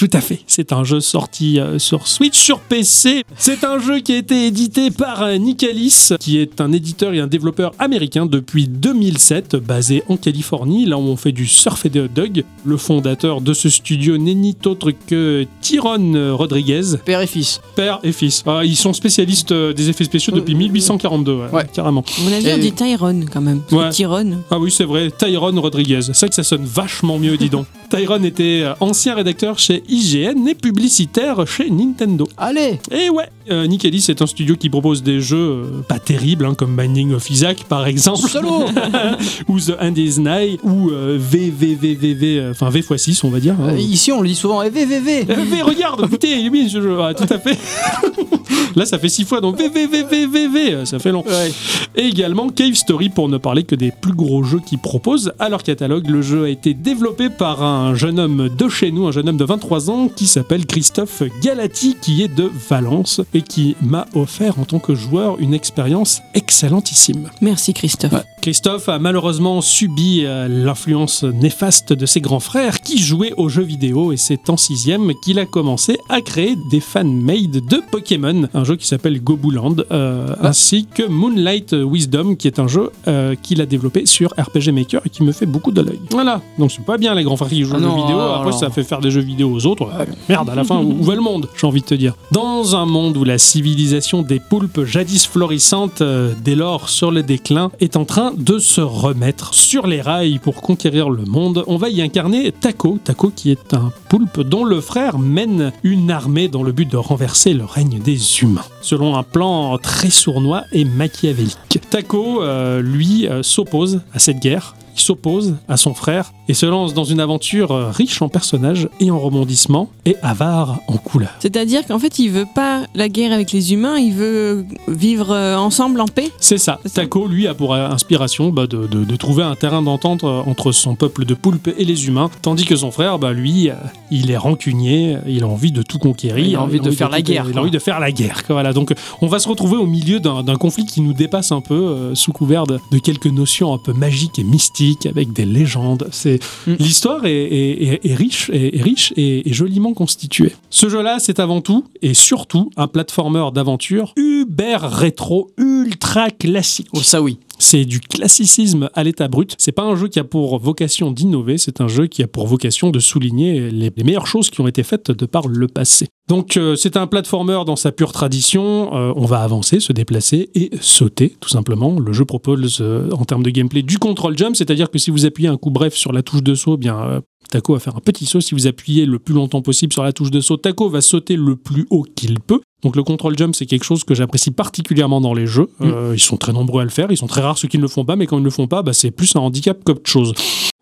tout à fait. C'est un jeu sorti euh, sur Switch, sur PC. C'est un jeu qui a été édité par euh, Nicalis, qui est un éditeur et un développeur américain depuis 2007, basé en Californie, là où on fait du surf et de hot dog. Le fondateur de ce studio n'est ni autre que Tyrone Rodriguez, Père et fils. père et fils. Ah, ils sont spécialistes euh, des effets spéciaux depuis Euh, 1842, ouais, ouais. carrément. À mon avis, on dit Tyrone quand même. Ouais. Tyrone. Ah oui, c'est vrai, Tyrone Rodriguez. C'est vrai que ça sonne vachement mieux, dis donc. Tyrone était euh, ancien rédacteur chez IGN et publicitaire chez Nintendo. Allez Et ouais, euh, Nicalis est un studio qui propose des jeux euh, pas terribles, hein, comme Binding of Isaac par exemple, Solo ou The End is Nigh, ou euh, VVVVV, euh, enfin V x 6 on va dire. hein. Ici, on le dit souvent, eh, VVV Euh, V, regarde, écoutez, il est bien ce jeu, Ouais, tout à fait. Là, ça fait six fois, donc VVVVVV, ça fait long. Ouais. Et également Cave Story pour ne parler que des plus gros jeux qu'ils proposent à leur catalogue. Le jeu a été développé par un jeune homme de chez nous, un jeune homme de 23 ans qui s'appelle Christophe Galati, qui est de Valence et qui m'a offert en tant que joueur une expérience excellentissime. Merci Christophe. Ouais. Christophe a malheureusement subi euh, l'influence néfaste de ses grands frères qui jouaient aux jeux vidéo et c'est en sixième qu'il a commencé à créer des fan-made de Pokémon, un jeu qui s'appelle Gobuland, euh, ainsi que Moonlight Wisdom qui est un jeu euh, qu'il a développé sur RPG Maker et qui me fait beaucoup de l'œil. Voilà, donc c'est pas bien les grands frères qui jouent Ah aux non, jeux vidéo, alors, après ça fait faire des jeux vidéo aux autres. Merde, à la fin, où va le monde J'ai envie de te dire. Dans un monde où la civilisation des poulpes jadis florissante, euh, dès lors sur le déclin, est en train de se remettre sur les rails pour conquérir le monde, on va y incarner Taco. Taco qui est un poulpe dont le frère mène une armée dans le but de renverser le règne des humains, selon un plan très sournois et machiavélique. Taco, euh, lui, euh, s'oppose à cette guerre. Il s'oppose à son frère et se lance dans une aventure riche en personnages et en rebondissements et avare en couleurs. C'est-à-dire qu'en fait, il veut pas la guerre avec les humains, il veut vivre euh, ensemble en paix. C'est ça. Taco, lui, a pour inspiration bah, de, de- de trouver un terrain d'entente euh, entre son peuple de poulpes et les humains, tandis que son frère, bah, lui, euh, il est rancunier, il a envie de tout conquérir. Il a envie de faire la guerre, Il a envie de faire la guerre. Voilà. Donc, on va se retrouver au milieu d'un d'un conflit qui nous dépasse un peu, euh, sous couvert de, de quelques notions un peu magiques et mystiques, avec des légendes. C'est Mm. L'histoire est, est- est- est riche, est, est riche et, et joliment constituée. Ce jeu-là, c'est avant tout et surtout un platformer d'aventure uber rétro, ultra classique. Oh, ça oui. C'est du classicisme à l'état brut. C'est pas un jeu qui a pour vocation d'innover, c'est un jeu qui a pour vocation de souligner les, les meilleures choses qui ont été faites de par le passé. Donc euh, c'est un platformer dans sa pure tradition. Euh, on va avancer, se déplacer et sauter, tout simplement. Le jeu propose euh, en termes de gameplay du control jump, c'est-à-dire que si vous appuyez un coup bref sur la touche de saut, eh bien Taco va faire un petit saut. Si vous appuyez le plus longtemps possible sur la touche de saut, Taco va sauter le plus haut qu'il peut. Donc le control jump, c'est quelque chose que j'apprécie particulièrement dans les jeux. Euh, ils sont très nombreux à le faire, ils sont très rares ceux qui ne le font pas, mais quand ils ne le font pas, bah, c'est plus un handicap qu'autre chose.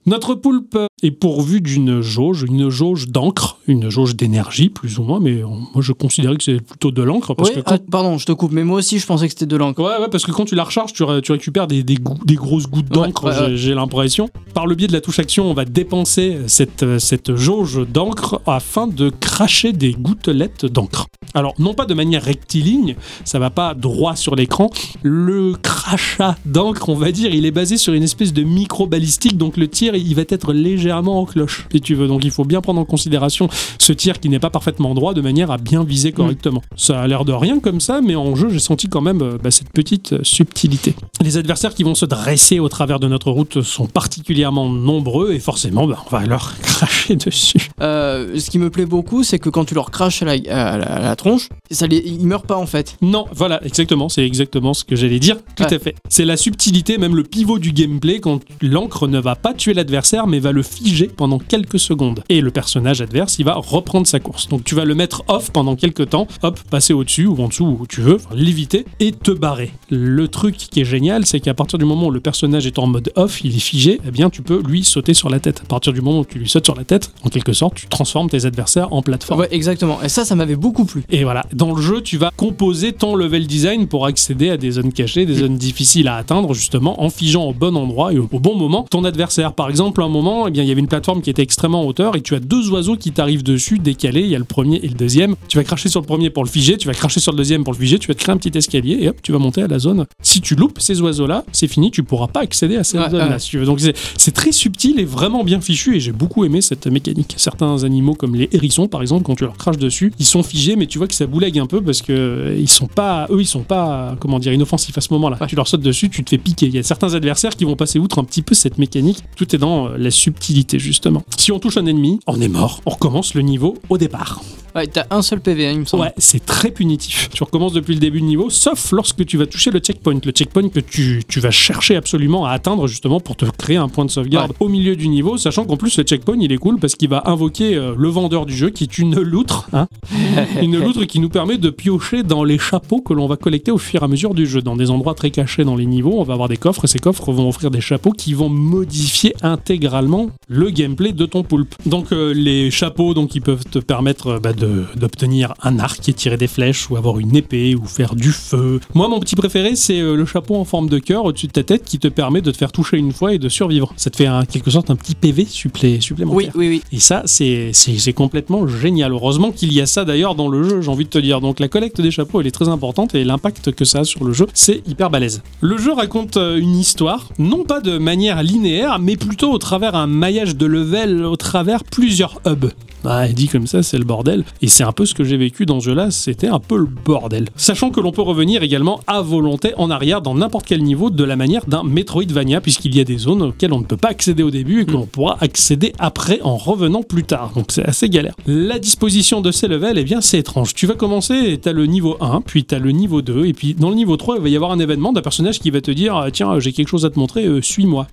Notre poulpe est pourvu d'une jauge, une jauge d'encre, une jauge d'énergie plus ou moins, mais euh, moi je considérais que c'est plutôt de l'encre quand ah, pardon, je te coupe, mais moi aussi je pensais que c'était de l'encre. Ouais, ouais, parce que quand tu la recharges, tu, ré- tu récupères des, des, gou- des grosses gouttes d'encre, Ouais, ouais, j'ai- l'impression. Par le biais de la touche action, on va dépenser cette, cette jauge d'encre afin de cracher des gouttelettes d'encre. Alors, non pas de manière rectiligne, ça va pas droit sur l'écran. Le crachat d'encre, on va dire, il est basé sur une espèce de micro-balistique, donc le tir, il va être légèrement en cloche, si tu veux. Donc, il faut bien prendre en considération ce tir qui n'est pas parfaitement droit de manière à bien viser correctement. Ça a l'air de rien comme ça, mais en jeu, j'ai senti quand même euh, bah, cette petite euh, subtilité. Les adversaires qui vont se dresser au travers de notre route sont particulièrement nombreux et forcément, bah, on va leur cracher dessus. Euh, ce qui me plaît beaucoup, c'est que quand tu leur craches à la, à la- à la tronche, ça les, ils meurent pas en fait. Non, voilà, exactement, c'est exactement ce que j'allais dire. Tout Ouais. à fait. C'est la subtilité, même le pivot du gameplay, quand l'encre ne va pas tuer l'adversaire, mais va le figer pendant quelques secondes. Et le personnage adverse, il va reprendre sa course. Donc tu vas le mettre off pendant quelques temps, hop, passer au-dessus ou en dessous où tu veux, enfin, l'éviter, et te barrer. Le truc qui est génial, c'est qu'à partir du moment où le personnage est en mode off, il est figé, eh bien tu peux lui sauter sur la tête. À partir du moment où tu lui sautes sur la tête, en quelque sorte, tu transformes tes adversaires en plateforme. Ouais, exactement. Et ça, ça m'avait beaucoup plu. Et voilà, dans le jeu, tu vas composer ton level design pour accéder à des zones cachées, des zones difficiles à atteindre, justement, en figeant au bon endroit et au, bon moment ton adversaire. Par exemple, à un moment, eh bien, il y avait une plateforme qui était extrêmement en hauteur et tu as deux oiseaux qui t'arrivent dessus, décalés. Il y a le premier et le deuxième. Tu vas cracher sur le premier pour le figer, tu vas cracher sur le deuxième pour le figer, tu vas te créer un petit escalier et hop, tu vas monter à la zone. Si tu loupes ces oiseaux-là, c'est fini, tu pourras pas accéder à ces Ouais, zones-là, ouais. si tu veux. Donc c'est très subtil et vraiment bien fichu et j'ai beaucoup aimé cette mécanique. Certains animaux comme les hérissons par exemple, quand tu leur craches dessus, ils sont figés mais tu vois que ça boulegue un peu parce que euh, ils sont pas eux ils sont pas comment dire inoffensifs à ce moment-là. Ouais. Tu leur sautes dessus, tu te fais piquer. Il y a certains adversaires qui vont passer outre un petit peu cette mécanique. Tout est dans euh, la subtilité justement. Si on touche un ennemi, on est mort. On recommence le niveau au départ. Ouais, t'as un seul PV, hein, il me semble. Ouais, c'est très punitif. Tu recommences depuis le début du niveau, sauf lorsque tu vas toucher le checkpoint. Le checkpoint que tu, tu vas chercher absolument à atteindre justement pour te créer un point de sauvegarde au milieu du niveau, sachant qu'en plus le checkpoint il est cool parce qu'il va invoquer euh, le vendeur du jeu qui est une loutre. hein. une qui nous permet de piocher dans les chapeaux que l'on va collecter au fur et à mesure du jeu. Dans des endroits très cachés dans les niveaux, on va avoir des coffres et ces coffres vont offrir des chapeaux qui vont modifier intégralement le gameplay de ton poulpe. Donc euh, les chapeaux donc ils peuvent te permettre euh, bah, d'obtenir un arc et tirer des flèches ou avoir une épée ou faire du feu. Moi mon petit préféré c'est euh, le chapeau en forme de cœur au-dessus de ta tête qui te permet de te faire toucher une fois et de survivre. Ça te fait en quelque sorte un petit PV supplé- supplémentaire. Oui, oui, oui. Et ça, c'est complètement génial. Heureusement qu'il y a ça d'ailleurs dans le jeu, j'ai envie de te dire. Donc la collecte des chapeaux, elle est très importante et l'impact que ça a sur le jeu, c'est hyper balèze. Le jeu raconte euh, une histoire, non pas de manière linéaire, mais plutôt au travers un maillage de level, au travers plusieurs hubs. Ah, dit comme ça, c'est le bordel. Et c'est un peu ce que j'ai vécu dans ce jeu-là, c'était un peu le bordel. Sachant que l'on peut revenir également à volonté en arrière dans n'importe quel niveau de la manière d'un Metroidvania, puisqu'il y a des zones auxquelles on ne peut pas accéder au début et que l'on pourra accéder après en revenant plus tard. Donc c'est assez galère. La disposition de ces levels, eh bien, c'est étrange. Tu vas commencer et t'as le niveau 1, puis t'as le niveau 2, et puis dans le niveau 3, il va y avoir un événement d'un personnage qui va te dire ah, Tiens, j'ai quelque chose à te montrer, euh, suis-moi.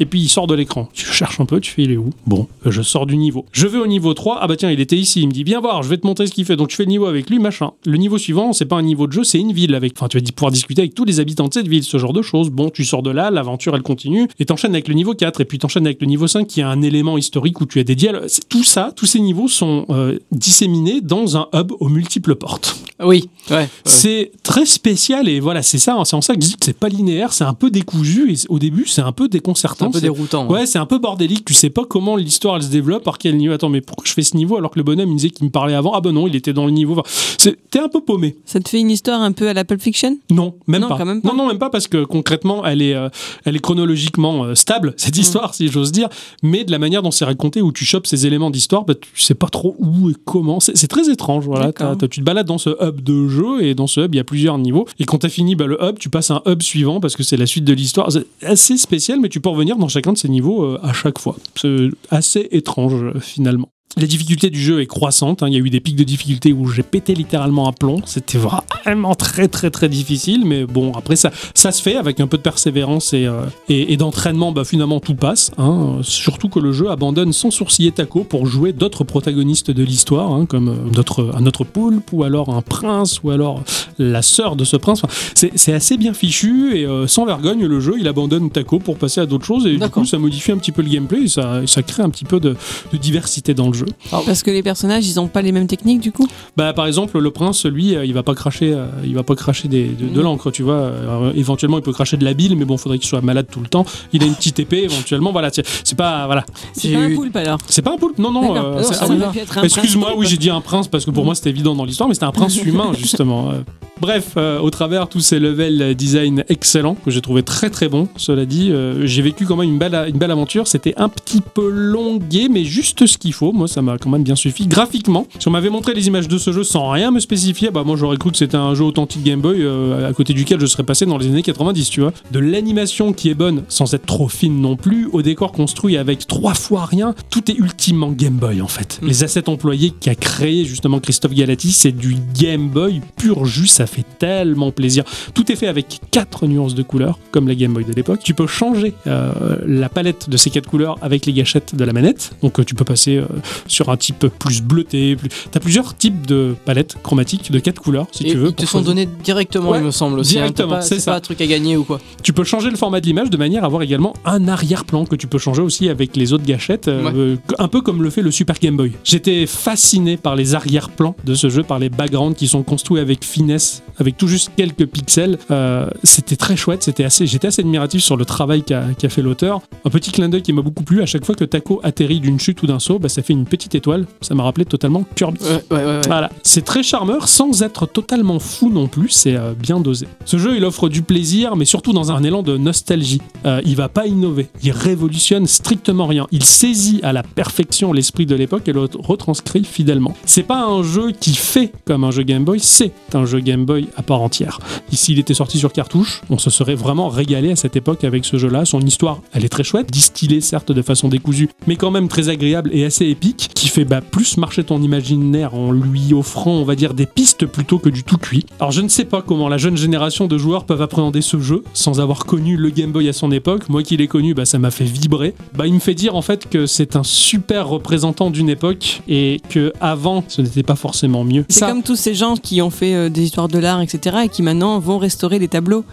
Et puis il sort de l'écran. Tu cherches un peu, tu fais il est où? Bon, euh, je sors du niveau. Je vais au niveau 3. Ah bah tiens, il était ici. Il me dit viens voir, je vais te montrer ce qu'il fait. Donc tu fais le niveau avec lui, machin. Le niveau suivant, c'est pas un niveau de jeu, c'est une ville avec. Enfin, tu vas pouvoir discuter avec tous les habitants de cette ville, ce genre de choses. Bon, tu sors de là, l'aventure elle continue et t'enchaînes avec le niveau 4 et puis t'enchaînes avec le niveau 5 qui a un élément historique où tu as des dialogues. Tout ça, tous ces niveaux sont euh, disséminés dans un hub aux multiples portes. Oui, ouais. ouais. C'est très spécial et voilà, c'est ça, c'est en ça que je dis que c'est pas linéaire, c'est un peu décousu et au début c'est un peu déconcertant. Un peu c'est- déroutant. Ouais, c'est un peu bordélique. Tu sais pas comment l'histoire elle se développe, par quel niveau. Attends, mais pourquoi je fais ce niveau alors que le bonhomme il disait qu'il me parlait avant? Ah ben non, il était dans le niveau. Enfin, c'est- T'es un peu paumé. Ça te fait une histoire un peu à la Pulp Fiction? Non, même Non, pas. quand même pas. Non, non, même pas parce que concrètement, elle est, euh, elle est chronologiquement euh, stable cette Mm. histoire, si j'ose dire. Mais de la manière dont c'est raconté, où tu chopes ces éléments d'histoire, bah, tu sais pas trop où et comment. C'est très étrange. Voilà, tu te balades dans ce hub de jeu et dans ce hub il y a plusieurs niveaux. Et quand t'as fini bah, le hub, tu passes à un hub suivant parce que c'est la suite de l'histoire. C'est assez spécial, mais tu peux revenir dans chacun de ces niveaux euh, à chaque fois. C'est assez étrange euh, finalement. La difficulté du jeu est croissante. hein. Il y a eu des pics de difficulté où j'ai pété littéralement un plomb. C'était vraiment très très très difficile. Mais bon, après ça, ça se fait avec un peu de persévérance et, euh, et, et d'entraînement. Bah, finalement, tout passe. hein. Surtout que le jeu abandonne sans sourciller Taco pour jouer d'autres protagonistes de l'histoire, hein, comme euh, notre, un autre poulpe ou alors un prince ou alors la sœur de ce prince. Enfin, c'est assez bien fichu et euh, sans vergogne, le jeu il abandonne Taco pour passer à d'autres choses et du coup ça modifie un petit peu le gameplay et ça, ça crée un petit peu de, de diversité dans le jeu. Parce que les personnages, ils ont pas les mêmes techniques du coup Bah, par exemple, le prince, lui, euh, il va pas cracher, euh, il va pas cracher des, de, de Mhm. l'encre, tu vois. Euh, éventuellement, il peut cracher de la bile, mais bon, faudrait qu'il soit malade tout le temps. Il a une petite épée, éventuellement. Voilà, c'est pas, voilà, C'est pas un poulpe alors c'est pas un poulpe. Non, non. Euh, ah Excuse-moi, oui, j'ai dit un prince parce que pour moi c'était évident dans l'histoire, mais c'était un prince humain justement. Bref, euh, au travers tous ces level design excellents que j'ai trouvé très très bons, cela dit, euh, j'ai vécu quand même une belle, une belle aventure. C'était un petit peu longué, mais juste ce qu'il faut. Moi, ça m'a quand même bien suffi. Graphiquement, si on m'avait montré les images de ce jeu sans rien me spécifier, bah moi j'aurais cru que c'était un jeu authentique Game Boy euh, à côté duquel je serais passé dans les années 90, tu vois. De l'animation qui est bonne sans être trop fine non plus, au décor construit avec trois fois rien, tout est ultimement Game Boy en fait. Mm. Les assets employés qu'a créé justement Christophe Galati, c'est du Game Boy pur jus, ça fait tellement plaisir. Tout est fait avec quatre nuances de couleurs, comme la Game Boy de l'époque. Tu peux changer euh, la palette de ces quatre couleurs avec les gâchettes de la manette. Donc euh, tu peux passer sur un type plus bleuté. Plus... Tu as plusieurs types de palettes chromatiques de quatre couleurs, si Et tu veux. ils te sont donnés directement, Ouais, il me semble aussi. hein. T'as directement, c'est ça. pas un truc à gagner ou quoi. Tu peux changer le format de l'image de manière à avoir également un arrière-plan que tu peux changer aussi avec les autres gâchettes, euh, un peu comme le fait le Super Game Boy. J'étais fasciné par les arrière-plans de ce jeu, par les backgrounds qui sont construits avec finesse, avec tout juste quelques pixels. Euh, c'était très chouette, c'était assez, j'étais assez admiratif sur le travail qu'a qu'a fait l'auteur. Un petit clin d'œil qui m'a beaucoup plu, à chaque fois que Taco atterrit d'une chute ou d'un saut, bah, ça fait une petite étoile. Ça m'a rappelé totalement Kirby. Ouais, ouais, ouais. ouais. Voilà, c'est très charmeur sans être totalement fou non plus, c'est euh, bien dosé. Ce jeu, il offre du plaisir, mais surtout dans un élan de nostalgie. Euh, il va pas innover, il révolutionne strictement rien. Il saisit à la perfection l'esprit de l'époque et le retranscrit fidèlement. C'est pas un jeu qui fait comme un jeu Game Boy, c'est un jeu Game Boy à part entière. S'il était sorti sur cartouche, on se serait vraiment régalé à cette époque avec ce jeu-là. Son histoire, elle est très chouette, distillée certes de façon décousue, mais quand même très agréable et assez épique, qui fait bah, plus marcher ton imaginaire en lui offrant, on va dire, des pistes plutôt que du tout cuit. Alors je ne sais pas comment la jeune génération de joueurs peuvent appréhender ce jeu sans avoir connu le Game Boy à son époque. Moi qui l'ai connu, bah, ça m'a fait vibrer. Bah, il me fait dire en fait que c'est un super représentant d'une époque et que avant ce n'était pas forcément mieux. C'est comme tous ces gens qui ont fait euh, des histoires de l'art, etc., et qui maintenant vont restaurer les tableaux.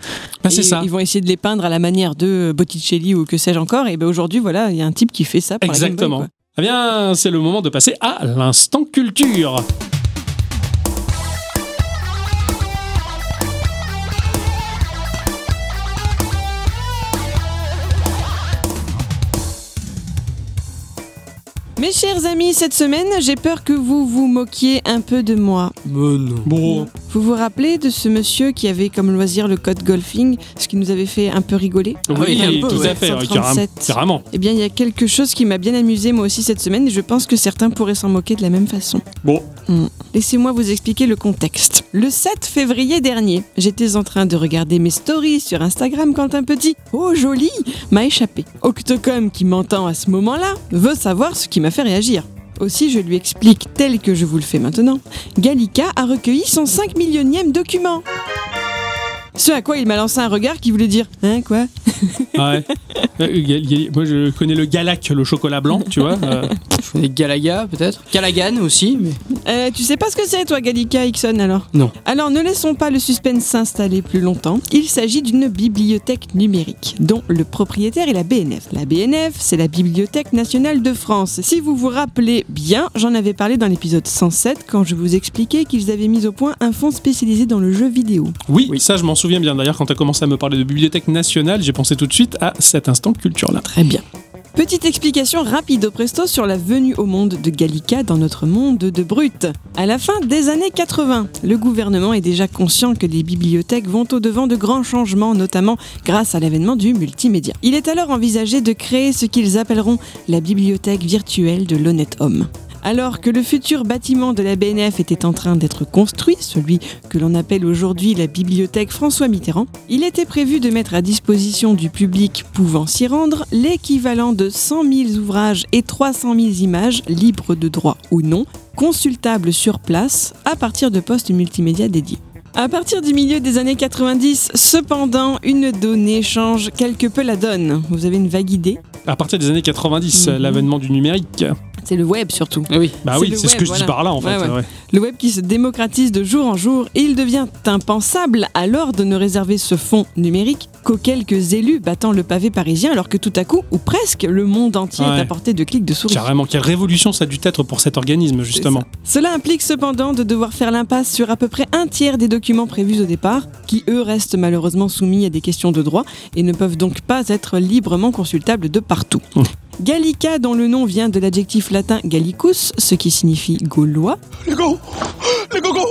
bah, c'est ça. Ils vont essayer de les peindre à la manière de Botticelli ou que sais-je encore. Et ben aujourd'hui, voilà, il y a un type qui fait ça. Pour la Game Boy, Exactement. Eh bien, c'est le moment de passer à l'instant culture. Mes chers amis, cette semaine, j'ai peur que vous vous moquiez un peu de moi. Mais non. Bon, Vous vous rappelez de ce monsieur qui avait comme loisir le code golfing, ce qui nous avait fait un peu rigoler oui, un peu, tout ouais. à fait, ouais, 137. carrément. Eh bien, il y a quelque chose qui m'a bien amusé moi aussi cette semaine et je pense que certains pourraient s'en moquer de la même façon. Bon, Laissez-moi vous expliquer le contexte. Le 7 février dernier, j'étais en train de regarder mes stories sur Instagram quand un petit « Oh joli !» m'a échappé. Octocom, qui m'entend à ce moment-là, veut savoir ce qui m'a fait réagir. Aussi, je lui explique, tel que je vous le fais maintenant, Gallica a recueilli son 5 millionième document. Ce à quoi il m'a lancé un regard qui voulait dire « Hein, quoi? Ouais. Euh, Gal- Gal- Moi, je connais le Galac, le chocolat blanc, tu vois. euh, Je connais Galaga peut-être. Calagan aussi, mais. Euh, Tu sais pas ce que c'est, toi, Gallica Ixon, alors Non. Alors, ne laissons pas le suspense s'installer plus longtemps. Il s'agit d'une bibliothèque numérique, dont le propriétaire est la BNF. La BNF, c'est la Bibliothèque nationale de France. Si vous vous rappelez bien, j'en avais parlé dans l'épisode 107 quand je vous expliquais qu'ils avaient mis au point un fonds spécialisé dans le jeu vidéo. Oui, Oui. ça je m'en souviens bien. D'ailleurs, quand tu as commencé à me parler de bibliothèque nationale, j'ai pensé tout de suite à cet instant culture-là. Très bien. Petite explication rapide au presto sur la venue au monde de Gallica dans notre monde de brut. À la fin des années 80, le gouvernement est déjà conscient que les bibliothèques vont au-devant de grands changements, notamment grâce à l'avènement du multimédia. Il est alors envisagé de créer ce qu'ils appelleront la bibliothèque virtuelle de l'honnête homme. Alors que le futur bâtiment de la BNF était en train d'être construit, celui que l'on appelle aujourd'hui la bibliothèque François Mitterrand, il était prévu de mettre à disposition du public pouvant s'y rendre l'équivalent de 100 000 ouvrages et 300 000 images, libres de droit ou non, consultables sur place à partir de postes multimédia dédiés. À partir du milieu des années 90, cependant, une donnée change quelque peu la donne. Vous avez une vague idée? À partir des années 90, Mhm. l'avènement du numérique. C'est le web surtout. Ah oui. Bah C'est oui, le c'est ce web, que je voilà. dis par là en fait. Ouais, ouais. ouais. Le web qui se démocratise de jour en jour et il devient impensable alors de ne réserver ce fonds numérique qu'aux quelques élus battant le pavé parisien alors que tout à coup, ou presque, le monde entier Ouais. est à portée de clics de souris. Carrément, quelle révolution ça a dû être pour cet organisme justement. Cela implique cependant de devoir faire l'impasse sur à peu près un tiers des documents prévus au départ, qui eux restent malheureusement soumis à des questions de droit et ne peuvent donc pas être librement consultables de partout. Mmh. Gallica, dont le nom vient de l'adjectif latin gallicus, ce qui signifie gaulois, Les go Les gogo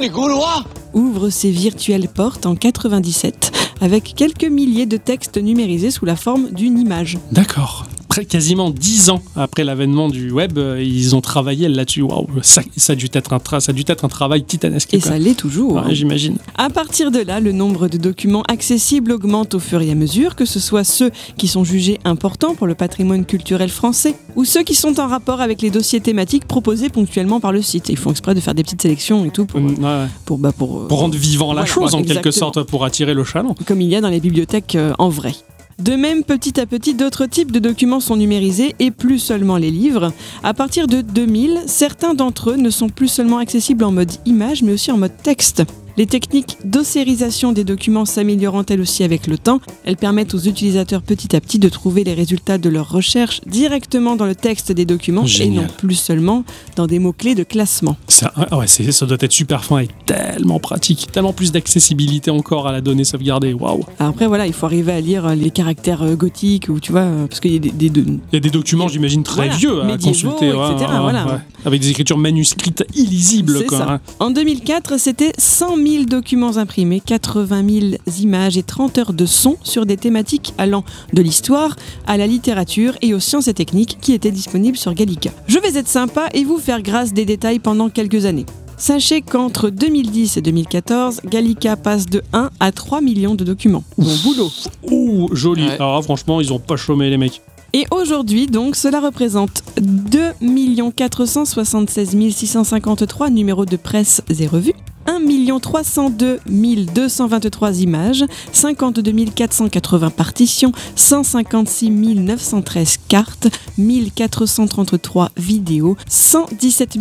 Les Gaulois ouvre ses virtuelles portes en 97 avec quelques milliers de textes numérisés sous la forme d'une image. D'accord. Près quasiment dix ans après l'avènement du web, euh, ils ont travaillé là-dessus. Waouh, ça, ça a dû être un ça a dû être un travail titanesque. Et quoi. ça l'est toujours. Ouais, J'imagine. À partir de là, le nombre de documents accessibles augmente au fur et à mesure, que ce soit ceux qui sont jugés importants pour le patrimoine culturel français ou ceux qui sont en rapport avec les dossiers thématiques proposés ponctuellement par le site. Ils font exprès de faire des petites sélections et tout pour, Mm, ouais. pour, bah, pour, euh, Pour rendre vivant la Voilà, chose en quelque sorte, pour attirer le chaland. comme il y a dans les bibliothèques euh, en vrai. De même, petit à petit, d'autres types de documents sont numérisés et plus seulement les livres. À partir de 2000, certains d'entre eux ne sont plus seulement accessibles en mode image, mais aussi en mode texte. Les techniques d'ossérisation des documents s'améliorant elles aussi avec le temps, elles permettent aux utilisateurs petit à petit de trouver les résultats de leurs recherches directement dans le texte des documents Génial. et non plus seulement dans des mots-clés de classement. Ça, ouais, ouais, ça doit être super fin et tellement pratique. Tellement plus d'accessibilité encore à la donnée sauvegardée. Waouh. Après, voilà, il faut arriver à lire euh, les caractères euh, gothiques ou tu vois, euh, parce qu'il y a des, des- des- Il y a des documents, j'imagine, très Voilà, vieux à consulter. etc., voilà. Avec des écritures manuscrites illisibles. C'est quoi, ça. hein. En 2004, c'était 100 000 documents imprimés, 80 000 images et 30 heures de son sur des thématiques allant de l'histoire à la littérature et aux sciences et techniques qui étaient disponibles sur Gallica. Je vais être sympa et vous faire grâce des détails pendant quelques années. Sachez qu'entre 2010 et 2014, Gallica passe de 1 à 3 millions de documents. Bon boulot Ouh, joli. Ouais. Alors là, franchement, ils ont pas chômé les mecs. Et aujourd'hui, donc, cela représente 2 476 653 numéros de presse et revues, 1 302 223 images, 52 480 partitions, 156 913 cartes, 1433 vidéos, 117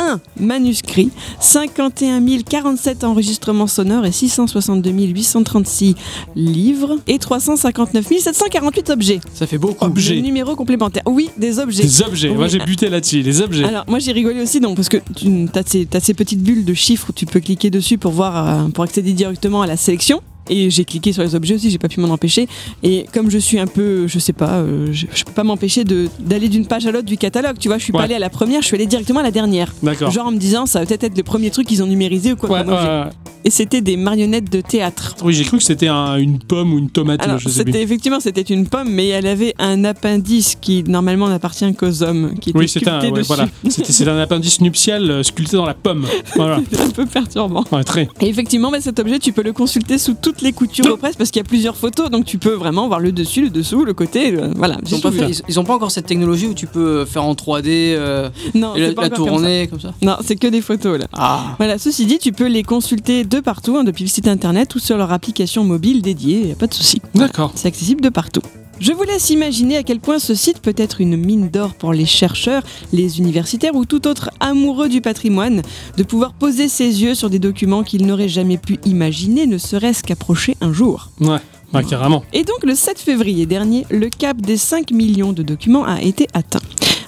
001 manuscrits, 51 047 enregistrements sonores et 662 836 livres et 359 748 objets. Ça fait beaucoup. Objets. Des numéros complémentaires. Oui, des objets. Les objets. Oui. Moi, j'ai buté là-dessus. Les objets. Alors moi j'ai rigolé aussi donc parce que tu as ces petites bulles de chiffres où tu peux cliquer dessus pour voir euh, pour accéder directement à la sélection. Et j'ai cliqué sur les objets aussi, j'ai pas pu m'en empêcher. Et comme je suis un peu, je sais pas, euh, je, je peux pas m'empêcher d'aller d'une page à l'autre du catalogue. Tu vois, je suis Ouais. pas allée à la première, je suis allée directement à la dernière. D'accord. Genre en me disant, ça va peut-être être le premier truc qu'ils ont numérisé ou quoi. Ouais, ouais. Et c'était des marionnettes de théâtre. Oui, j'ai cru que c'était un- une pomme ou une tomate. Alors, je sais plus. c'était effectivement c'était une pomme, mais elle avait un appendice qui normalement n'appartient qu'aux hommes, qui était Oui, c'était un, ouais, voilà. C'est un appendice nuptial euh, sculpté dans la pomme. Voilà. Un peu perturbant. Ouais, très. Et effectivement, bah, cet objet, tu peux le consulter sous toutes les coutures au presse parce qu'il y a plusieurs photos, donc tu peux vraiment voir le dessus, le dessous, le côté. euh, voilà. Ils ont, pas fait- ils- ils ont pas encore cette technologie où tu peux faire en 3D euh, Non, et la, c'est pas la encore comme ça. tourner comme ça? Non, c'est que des photos là. Ah. Voilà, ceci dit, tu peux les consulter de partout, hein, depuis le site internet ou sur leur application mobile dédiée, y a pas de souci. D'accord. C'est accessible de partout. Je vous laisse imaginer à quel point ce site peut être une mine d'or pour les chercheurs, les universitaires ou tout autre amoureux du patrimoine, de pouvoir poser ses yeux sur des documents qu'ils n'auraient jamais pu imaginer, ne serait-ce qu'approcher un jour. Ouais. Carrément. Et donc le 7 février dernier, le cap des 5 millions de documents a été atteint.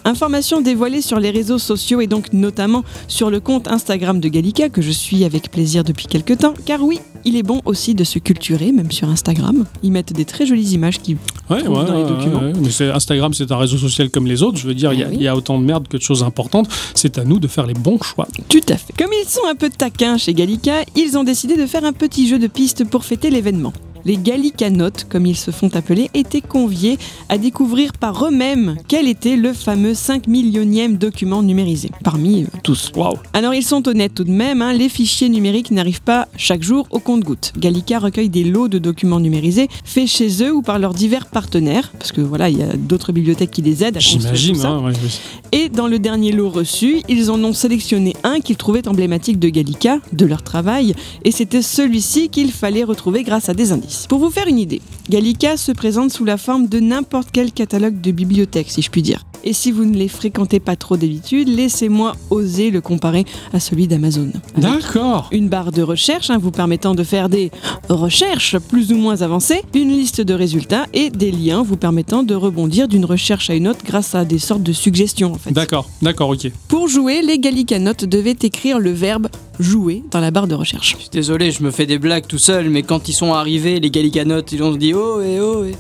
Information dévoilée sur les réseaux sociaux et donc notamment sur le compte Instagram de Gallica que je suis avec plaisir depuis quelques temps, car oui, il est bon aussi de se culturer, même sur Instagram. Ils mettent des très jolies images qui Ouais, ouais, dans les documents. ouais, mais Instagram, c'est un réseau social comme les autres. Je veux dire, il y, oui. y a autant de merde que de choses importantes. C'est à nous de faire les bons choix. Tout à fait. Comme ils sont un peu taquins chez Gallica, ils ont décidé de faire un petit jeu de piste pour fêter l'événement. Les Gallicanotes, comme ils se font appeler, étaient conviés à découvrir par eux-mêmes quel était le fameux 5 millionième document numérisé, parmi euh, tous. Waouh. Alors ils sont honnêtes tout de même, hein, les fichiers numériques n'arrivent pas chaque jour au compte-gouttes. Gallica recueille des lots de documents numérisés faits chez eux ou par leurs divers partenaires, parce que voilà, il y a d'autres bibliothèques qui les aident à construire J'imagine. tout ça. hein, ouais, oui. Et dans le dernier lot reçu, ils en ont sélectionné un qu'ils trouvaient emblématique de Gallica, de leur travail, et c'était celui-ci qu'il fallait retrouver grâce à des indices. Pour vous faire une idée, Gallica se présente sous la forme de n'importe quel catalogue de bibliothèque, si je puis dire. Et si vous ne les fréquentez pas trop d'habitude, laissez-moi oser le comparer à celui d'Amazon. D'accord. une barre de recherche hein, vous permettant de faire des recherches plus ou moins avancées, une liste de résultats et des liens vous permettant de rebondir d'une recherche à une autre grâce à des sortes de suggestions en fait. D'accord. D'accord. Ok. Pour jouer, les Gallicanotes devaient écrire le verbe jouer dans la barre de recherche. Je suis désolé, je me fais des blagues tout seul, mais quand ils sont arrivés, les Gallicanotes, ils ont dit oh et oh et.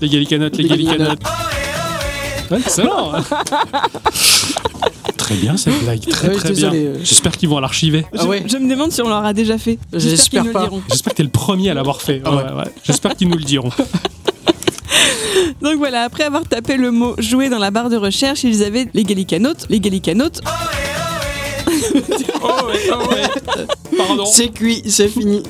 Les gallicanotes, les Les gallicanotes. Ouais, excellent. très bien cette blague. Très Ouais, très bien. euh. J'espère qu'ils vont l'archiver. Ah ouais. Je, je me demande si on l'aura déjà fait. J'espère qu'ils J'espère nous le pas. diront. J'espère que t'es le premier à l'avoir fait. Ah Ouais, ouais. ouais, ouais. J'espère qu'ils nous le diront. Donc voilà, après avoir tapé le mot jouer dans la barre de recherche, ils avaient les Gallicanotes, les Gallicanotes. Pardon. C'est cuit, c'est fini.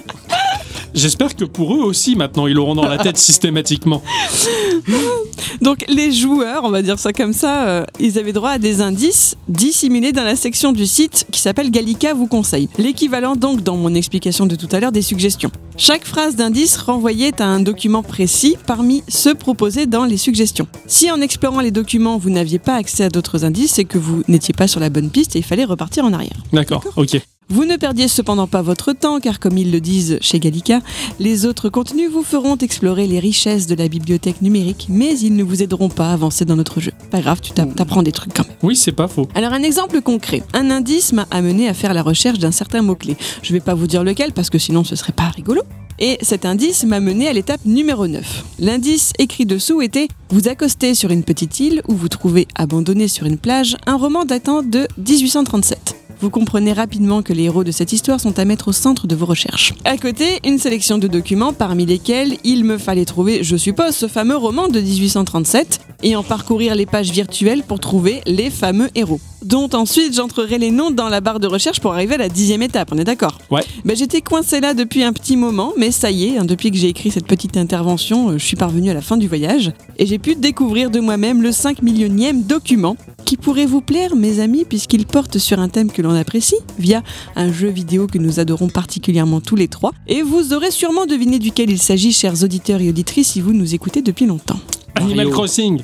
J'espère que pour eux aussi, maintenant, ils l'auront dans la tête systématiquement. Donc les joueurs, on va dire ça comme ça, euh, ils avaient droit à des indices disséminés dans la section du site qui s'appelle Gallica vous conseille. L'équivalent donc dans mon explication de tout à l'heure des suggestions. Chaque phrase d'indice renvoyait à un document précis parmi ceux proposés dans les suggestions. Si en explorant les documents vous n'aviez pas accès à d'autres indices, c'est que vous n'étiez pas sur la bonne piste et il fallait repartir en arrière. D'accord. Ok. Vous ne perdiez cependant pas votre temps, car comme ils le disent chez Gallica, les autres contenus vous feront explorer les richesses de la bibliothèque numérique, mais ils ne vous aideront pas à avancer dans notre jeu. Pas grave, tu tapp- t'apprends des trucs quand même. Oui, c'est pas faux. Alors un exemple concret. Un indice m'a amené à faire la recherche d'un certain mot-clé. Je vais pas vous dire lequel, parce que sinon ce serait pas rigolo. Et cet indice m'a mené à l'étape numéro 9. L'indice écrit dessous était Vous accostez sur une petite île où vous trouvez abandonné sur une plage un roman datant de 1837. Vous comprenez rapidement que les héros de cette histoire sont à mettre au centre de vos recherches. À côté, une sélection de documents parmi lesquels il me fallait trouver, je suppose, ce fameux roman de 1837 et en parcourir les pages virtuelles pour trouver les fameux héros. Dont ensuite j'entrerai les noms dans la barre de recherche pour arriver à la dixième étape, on est d'accord? Ouais. ben, J'étais coincé là depuis un petit moment, mais ça y est, hein, depuis que j'ai écrit cette petite intervention, euh, je suis parvenu à la fin du voyage et j'ai pu découvrir de moi-même le 5 millionième document qui pourrait vous plaire, mes amis, puisqu'il porte sur un thème que l'on apprécie via un jeu vidéo que nous adorons particulièrement tous les trois. Et vous aurez sûrement deviné duquel il s'agit, chers auditeurs et auditrices, si vous nous écoutez depuis longtemps. Animal. Crossing.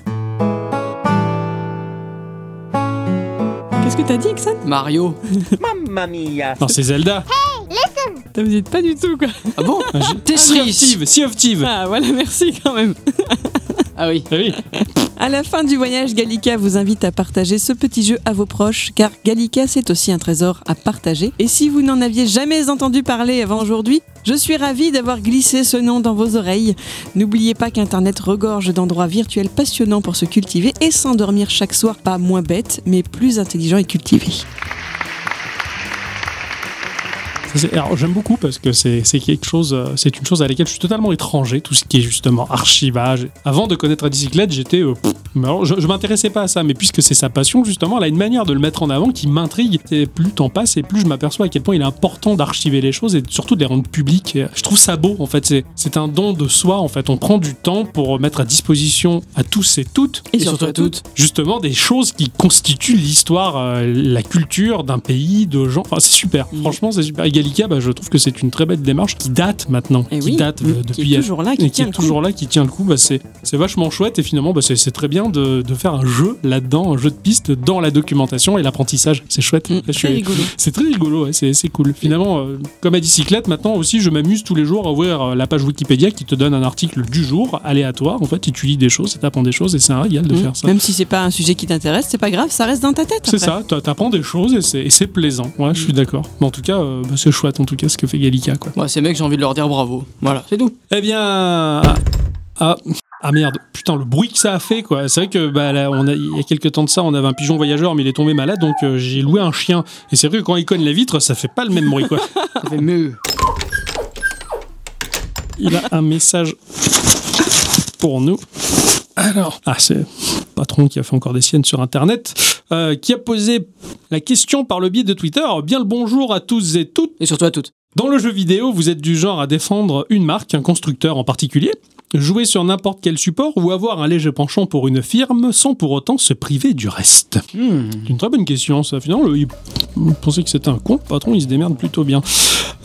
Qu'est-ce que t'as dit, Ixon? Mario. Mamma mia. Non, c'est Zelda. Vous n'y êtes pas du tout, quoi. Ah bon? Tetris. Sea of Thieves. Ah, voilà, merci quand même. Ah oui. Ah oui. À la fin du voyage, Gallica vous invite à partager ce petit jeu à vos proches, car Gallica c'est aussi un trésor à partager. Et si vous n'en aviez jamais entendu parler avant aujourd'hui, je suis ravie d'avoir glissé ce nom dans vos oreilles. N'oubliez pas qu'Internet regorge d'endroits virtuels passionnants pour se cultiver et s'endormir chaque soir, pas moins bête, mais plus intelligent et cultivé. Alors j'aime beaucoup parce que c'est quelque chose, euh, c'est une chose à laquelle je suis totalement étranger, tout ce qui est justement archivage. Avant de connaître la bicyclette, j'étais, euh, pff, mais alors, je, je m'intéressais pas à ça, mais puisque c'est sa passion justement, elle a une manière de le mettre en avant qui m'intrigue. Et plus le temps passe et plus je m'aperçois à quel point il est important d'archiver les choses et surtout de les rendre publiques. Je trouve ça beau en fait. C'est un don de soi en fait. On prend du temps pour mettre à disposition à tous et toutes Et, surtout à toutes. justement des choses qui constituent l'histoire, euh, la culture d'un pays, de gens. Enfin, c'est super. Franchement, c'est super. Gallica, bah, je trouve que c'est une très belle démarche qui date maintenant, Et qui oui, date mm, euh, qui depuis est toujours là, qui et tient est le coup. toujours là, qui tient le coup. Bah, c'est vachement chouette et finalement, bah, c'est très bien de, de faire un jeu là-dedans, un jeu de piste dans la documentation et l'apprentissage. C'est chouette. Mm, rigolo. c'est très rigolo, ouais, c'est cool. Finalement, euh, comme à bicyclette, maintenant aussi, je m'amuse tous les jours à ouvrir euh, la page Wikipédia qui te donne un article du jour aléatoire. En fait, et tu lis des choses, t'apprends des choses, et c'est un régal de Mm. faire ça. Même si c'est pas un sujet qui t'intéresse, c'est pas grave, ça reste dans ta tête. C'est ça, t'a- t'apprends des choses et c'est- plaisant. Ouais, je suis d'accord. Mais en tout cas, euh, bah, c'est chouette en tout cas ce que fait Gallica, quoi. Ouais, ces mecs, j'ai envie de leur dire bravo. Voilà, c'est tout. Eh bien, ah, ah, ah, merde, putain le bruit que ça a fait, quoi. C'est vrai que bah, là, on a, il y a quelques temps de ça, on avait un pigeon voyageur, mais il est tombé malade, donc euh, j'ai loué un chien. Et c'est vrai que quand il cogne la vitre, ça fait pas le même bruit, quoi. Ça fait mieux. Il a un message pour nous. Alors, ah, c'est patron qui a fait encore des siennes sur Internet, euh, qui a posé la question par le biais de Twitter. Bien le bonjour à tous et toutes. Et surtout à toutes. Dans le jeu vidéo, vous êtes du genre à défendre une marque, un constructeur en particulier, jouer sur n'importe quel support ou avoir un léger penchant pour une firme sans pour autant se priver du reste Hmm. C'est une très bonne question, ça. Finalement, le- il pensait que c'était un con. Le patron, il se démerde plutôt bien.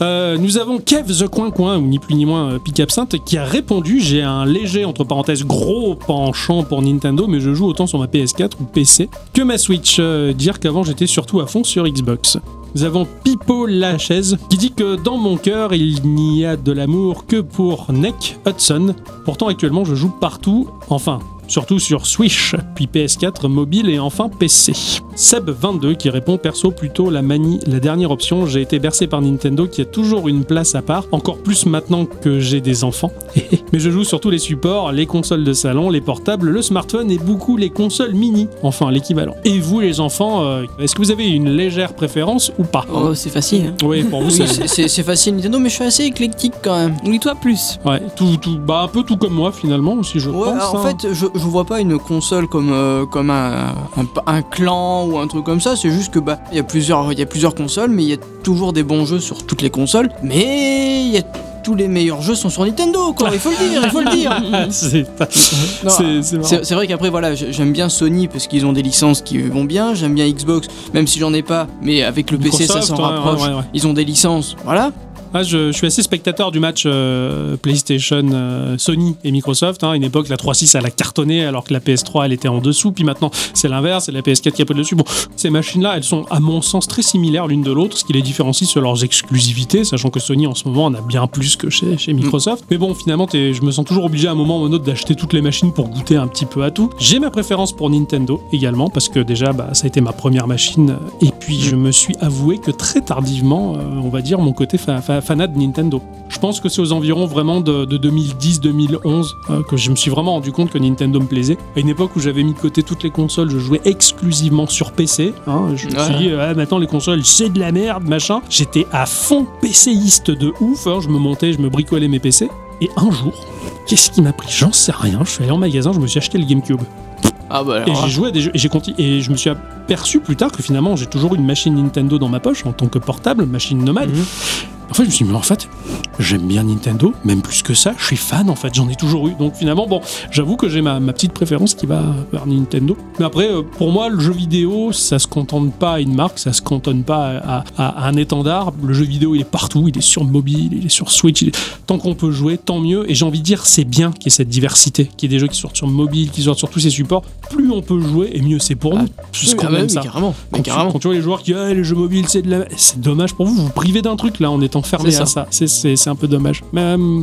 Euh, nous avons Kev The Coin Coin, ou ni plus ni moins euh, Pic Absinthe, qui a répondu J'ai un léger, entre parenthèses, gros penchant pour Nintendo, mais je joue autant sur ma PS4 ou PC que ma Switch. Euh, dire qu'avant, j'étais surtout à fond sur Xbox. Nous avons Pipo Lachaise qui dit que dans mon cœur, il n'y a de l'amour que pour Neck Hudson. Pourtant, actuellement, je joue partout, enfin, surtout sur Switch, puis PS4, mobile et enfin PC. Seb22 qui répond perso plutôt la manie, la dernière option. J'ai été bercé par Nintendo qui a toujours une place à part, encore plus maintenant que j'ai des enfants. Mais je joue sur tous les supports, les consoles de salon, les portables, le smartphone et beaucoup les consoles mini, enfin l'équivalent. Et vous les enfants, euh, est-ce que vous avez une légère préférence ou pas? Oh, c'est facile. hein. Oui, pour vous Oui, c'est... facile Nintendo, mais je suis assez éclectique quand même. Oui, toi plus. Ouais, tout, tout, bah un peu tout comme moi finalement aussi je Ouais, pense. en hein. fait, je, je vois pas une console comme, euh, comme un, un, un clan ou un truc comme ça. C'est juste que bah il y a plusieurs il y a plusieurs consoles, mais il y a toujours des bons jeux sur toutes les consoles. Mais il y a tous les meilleurs jeux sont sur Nintendo, quoi. Il faut le dire, il faut le dire. c'est vrai qu'après voilà, j'ai- j'aime bien Sony parce qu'ils ont des licences qui vont bien. J'aime bien Xbox, même si j'en ai pas, mais avec le PC ça s'en rapproche. ouais, ouais, ouais. Ils ont des licences, voilà. Ah, je, je suis assez spectateur du match euh, PlayStation euh, Sony et Microsoft. hein. À une époque, la 3.6 elle a cartonné alors que la PS3 elle était en dessous. Puis maintenant, c'est l'inverse, c'est la PS4 qui a le dessus. Bon, ces machines-là, elles sont à mon sens très similaires l'une de l'autre, ce qui les différencie sur leurs exclusivités, sachant que Sony en ce moment en a bien plus que chez, chez Microsoft. Mais bon, finalement, je me sens toujours obligé à un moment ou à un autre d'acheter toutes les machines pour goûter un petit peu à tout. J'ai ma préférence pour Nintendo également, parce que déjà, bah, ça a été ma première machine. Et puis, je me suis avoué que très tardivement, euh, on va dire, mon côté fa- fa- fanat de Nintendo. Je pense que c'est aux environs vraiment de, de 2010-2011 euh, que je me suis vraiment rendu compte que Nintendo me plaisait. À une époque où j'avais mis de côté toutes les consoles, je jouais exclusivement sur PC. hein. je me suis Ouais. dit, ah, maintenant les consoles, c'est de la merde, machin. J'étais à fond PCiste de ouf. hein. Je me montais, je me bricolais mes PC. Et un jour, qu'est-ce qui m'a pris? J'en sais rien. Je suis allé en magasin, je me suis acheté le GameCube. Ah bah Et alors, j'ai joué à des jeux et j'ai continué et je me suis aperçu plus tard que finalement j'ai toujours une machine Nintendo dans ma poche en tant que portable, machine nomade. Mhm. En fait, je me suis dit, mais en fait, j'aime bien Nintendo, même plus que ça, je suis fan en fait, j'en ai toujours eu. Donc finalement, bon, j'avoue que j'ai ma, ma petite préférence qui va vers Nintendo. Mais après, euh, pour moi, le jeu vidéo, ça se contente pas à une marque, ça se cantonne pas à, à- à un étendard. Le jeu vidéo, il est partout, il est sur mobile, il est sur Switch. il est- Tant qu'on peut jouer, tant mieux. Et j'ai envie de dire, c'est bien qu'il y ait cette diversité, qu'il y ait des jeux qui sortent sur mobile, qui sortent sur tous ces supports. Plus on peut jouer, et mieux c'est pour nous. C'est ah qu'on bah oui, ça. carrément, Quand tu, carrément. quand tu vois les joueurs qui ah, les jeux mobiles c'est de la c'est dommage pour vous vous vous privez d'un truc là en étant fermé C'est à ça. c'est c'est c'est un peu dommage mais euh,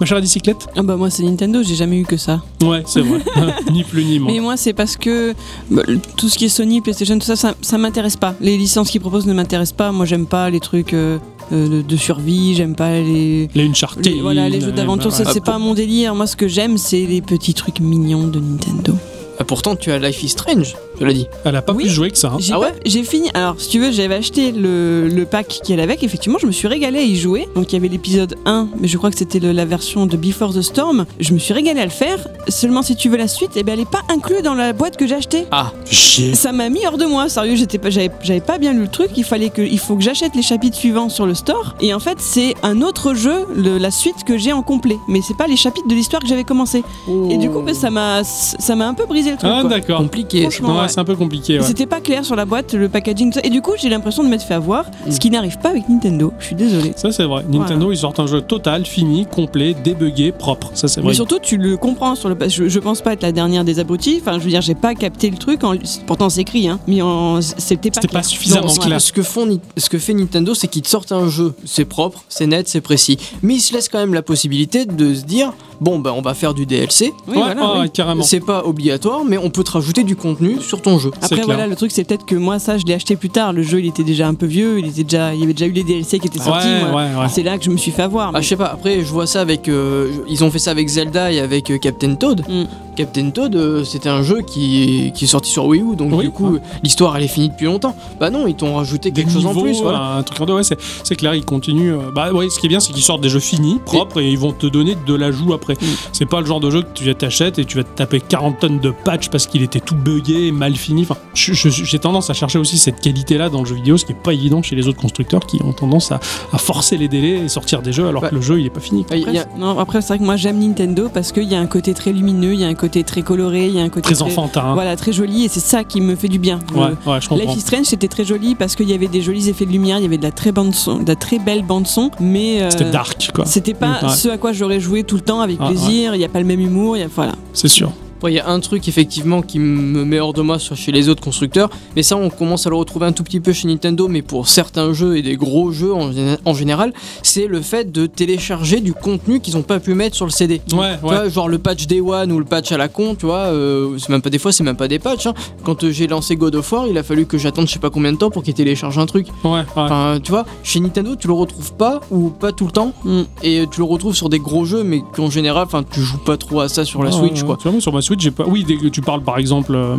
Ma chère bicyclette Ah bah moi c'est Nintendo, j'ai jamais eu que ça. Ouais, c'est vrai. ni plus ni moins. Mais moi c'est parce que bah, tout ce qui est Sony, PlayStation, tout ça, ça, ça m'intéresse pas. Les licences qu'ils proposent ne m'intéressent pas. Moi j'aime pas les trucs euh, euh, de, de survie, j'aime pas les... Les Uncharted. les- voilà, les jeux d'aventure, ça ouais. c'est pas mon délire. Moi ce que j'aime c'est les petits trucs mignons de Nintendo. Ah, pourtant, tu as Life is Strange, dit. Elle a pas Oui. plus joué que ça. hein. J'ai Ah ouais j'ai fini. Alors, si tu veux, j'avais acheté le, le pack qui allait avec. Effectivement, je me suis régalé à y jouer. Donc, il y avait l'épisode 1, mais je crois que c'était la version de Before the Storm. Je me suis régalé à le faire. Seulement, si tu veux la suite, eh ben, elle est pas inclue dans la boîte que j'ai achetée. Ah, Chier. Ça m'a mis hors de moi, sérieux, j'étais pas, j'avais, j'avais pas bien lu le truc, il fallait que, il faut que j'achète les chapitres suivants sur le store, et en fait c'est un autre jeu, le- la suite que j'ai en complet, mais c'est pas les chapitres de l'histoire que j'avais commencé. Et du coup, bah, ça m'a, ça m'a un peu brisé le truc. Ah, quoi. d'accord. compliqué. Franchement, Ouais, ouais. C'est un peu compliqué. Ouais. C'était pas clair sur la boîte, le packaging, tout ça. Et du coup, j'ai l'impression de m'être fait avoir, ce qui n'arrive pas avec Nintendo. Je suis désolée. Ça, c'est vrai. Nintendo, ils sortent un jeu total, fini, complet, débugué, propre. Ça, c'est vrai. Mais surtout, tu le comprends sur le. Je, je pense pas être la dernière des abrutis. Enfin, je veux dire, j'ai pas capté le truc. En... Pourtant, c'est écrit, hein. Mais en... c'était pas. Suffisamment Non, clair. ce que font, ce que fait Nintendo, c'est qu'ils te sortent un jeu, c'est propre, c'est net, c'est précis. Mais ils se laissent quand même la possibilité de se dire, bon ben on va faire du DLC. Oui, ouais, voilà, ouais, oui. carrément. C'est pas obligatoire, mais on peut te rajouter du contenu sur ton jeu. Après voilà le truc c'est peut-être que moi ça je l'ai acheté plus tard le jeu il était déjà un peu vieux il était déjà il y avait déjà eu les DLC qui étaient sortis Ouais, moi. ouais, ouais. c'est là que je me suis fait avoir Ah, je sais pas, après je vois ça avec. euh, ils ont fait ça avec Zelda et avec euh, Captain Toad. Mm. Captain Toad, euh, c'était un jeu qui, qui est sorti sur Wii U, donc Oui, du coup, l'histoire elle est finie depuis longtemps. Bah non, ils t'ont rajouté Des quelque chose en plus, voilà. un truc en deux, ouais, c'est, c'est clair, ils continuent. euh, Bah ouais, ce qui est bien, c'est qu'ils sortent des jeux finis, propres, et, ils vont te donner de l'ajout après. Mm. C'est pas le genre de jeu que tu t'achètes et tu vas te taper 40 tonnes de patch parce qu'il était tout buggé, mal fini. Enfin, je- je- j'ai tendance à chercher aussi cette qualité-là dans le jeu vidéo, ce qui est pas évident chez les autres constructeurs qui ont tendance à, à forcer les délais et sortir des jeux alors Ouais. que le jeu il est pas fini. quoi. Après, a- non, après c'est vrai que moi j'aime Nintendo parce qu'il y a un côté très lumineux il y a un côté très coloré il y a un côté Très enfantin. voilà très joli et c'est ça qui me fait du bien Ouais, Le- ouais, je comprends. Life is Strange c'était très joli parce qu'il y avait des jolis effets de lumière il y avait de la très bande son de la très belle bande son mais euh, C'était dark, quoi. c'était pas ouais. ce à quoi j'aurais joué tout le temps avec Ah, plaisir il n'y a pas le même humour il y a voilà C'est sûr. Après, il y a un truc effectivement qui me met hors de moi sur, chez les autres constructeurs, mais ça on commence à le retrouver un tout petit peu chez Nintendo, mais pour certains jeux et des gros jeux en, gé- en général, c'est le fait de télécharger du contenu qu'ils n'ont pas pu mettre sur le CD. Ouais, Tu ouais. vois, genre le patch Day One ou le patch à la con, tu vois, euh, c'est même pas des fois, c'est même pas des patchs. hein. Quand euh, j'ai lancé God of War, il a fallu que j'attende je sais pas combien de temps pour qu'il télécharge un truc. Ouais, ouais. Enfin, tu vois, chez Nintendo, tu le retrouves pas ou pas tout le temps, Mm. et tu le retrouves sur des gros jeux, mais qu'en général, enfin, tu joues pas trop à ça sur la Switch, quoi. Sur Switch, j'ai pas. Oui, tu parles par exemple euh,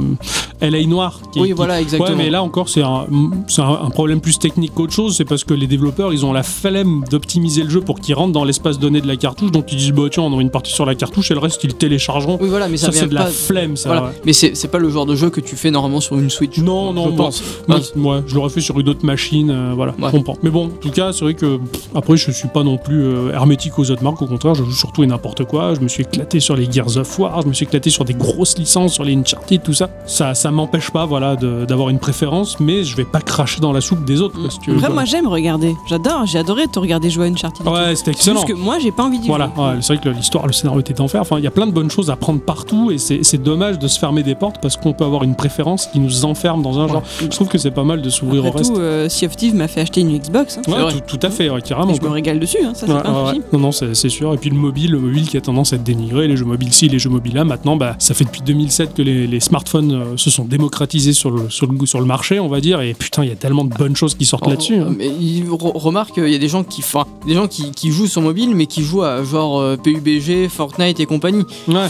LA Noir. Qui, Oui, voilà, exactement. Ouais, mais là encore, c'est un, problème plus technique qu'autre chose. C'est parce que les développeurs, ils ont la flemme d'optimiser le jeu pour qu'il rentre dans l'espace donné de la cartouche. Donc ils disent, bah tiens, on a une partie sur la cartouche et le reste, ils le téléchargeront. Oui, voilà, mais ça, ça, c'est de la flemme, ça. Voilà. ouais. Mais c'est pas le genre de jeu que tu fais normalement sur une Switch. Non, non, je moi- pense. Moi, c- ouais, je l'aurais fait sur une autre machine, euh, voilà, Ouais. je comprends. Mais bon, en tout cas, c'est vrai que pff, après, je suis pas non plus euh, hermétique aux autres marques, au contraire, je joue surtout et n'importe quoi. Je me suis éclaté sur les Gears of War, je me suis éclaté sur des grosses licences, sur les Uncharted, tout ça. Ça, ça m'empêche pas, voilà, de- d'avoir une préférence, mais je vais pas cracher dans la soupe des autres. Parce que, Après, moi j'aime regarder. J'adore, j'ai adoré te regarder jouer à Uncharted. ouais, c'était excellent. juste que moi j'ai pas envie d'y Voilà, ouais, c'est vrai que l'histoire, le scénario était d'enfer. Enfin, il y a plein de bonnes choses à prendre partout et c'est dommage de se fermer des portes parce qu'on peut avoir une préférence qui nous enferme dans un genre. Je trouve que c'est pas mal de s'ouvrir au reste. tout, euh, Sea of Thieves m'a fait acheter une Xbox. hein. Ouais, tout, tout à fait, ouais, carrément. Et je me régale dessus, hein, ça c'est pas un. Non, non, c'est c'est sûr. Et puis le mobile, le mobile qui a tendance à être dénigré, les jeux mobiles ci, les jeux mobiles là. Maintenant, bah, ça fait depuis 2007 que les, les smartphones euh, se sont démocratisés sur le, sur, le, sur le marché, on va dire. Et putain, il y a tellement de bonnes choses qui sortent là-dessus. hein. Oh, Mais il re- remarque, il y a des gens qui, enfin, des gens qui, qui jouent sur mobile, mais qui jouent à genre euh, PUBG, Fortnite et compagnie. Ouais,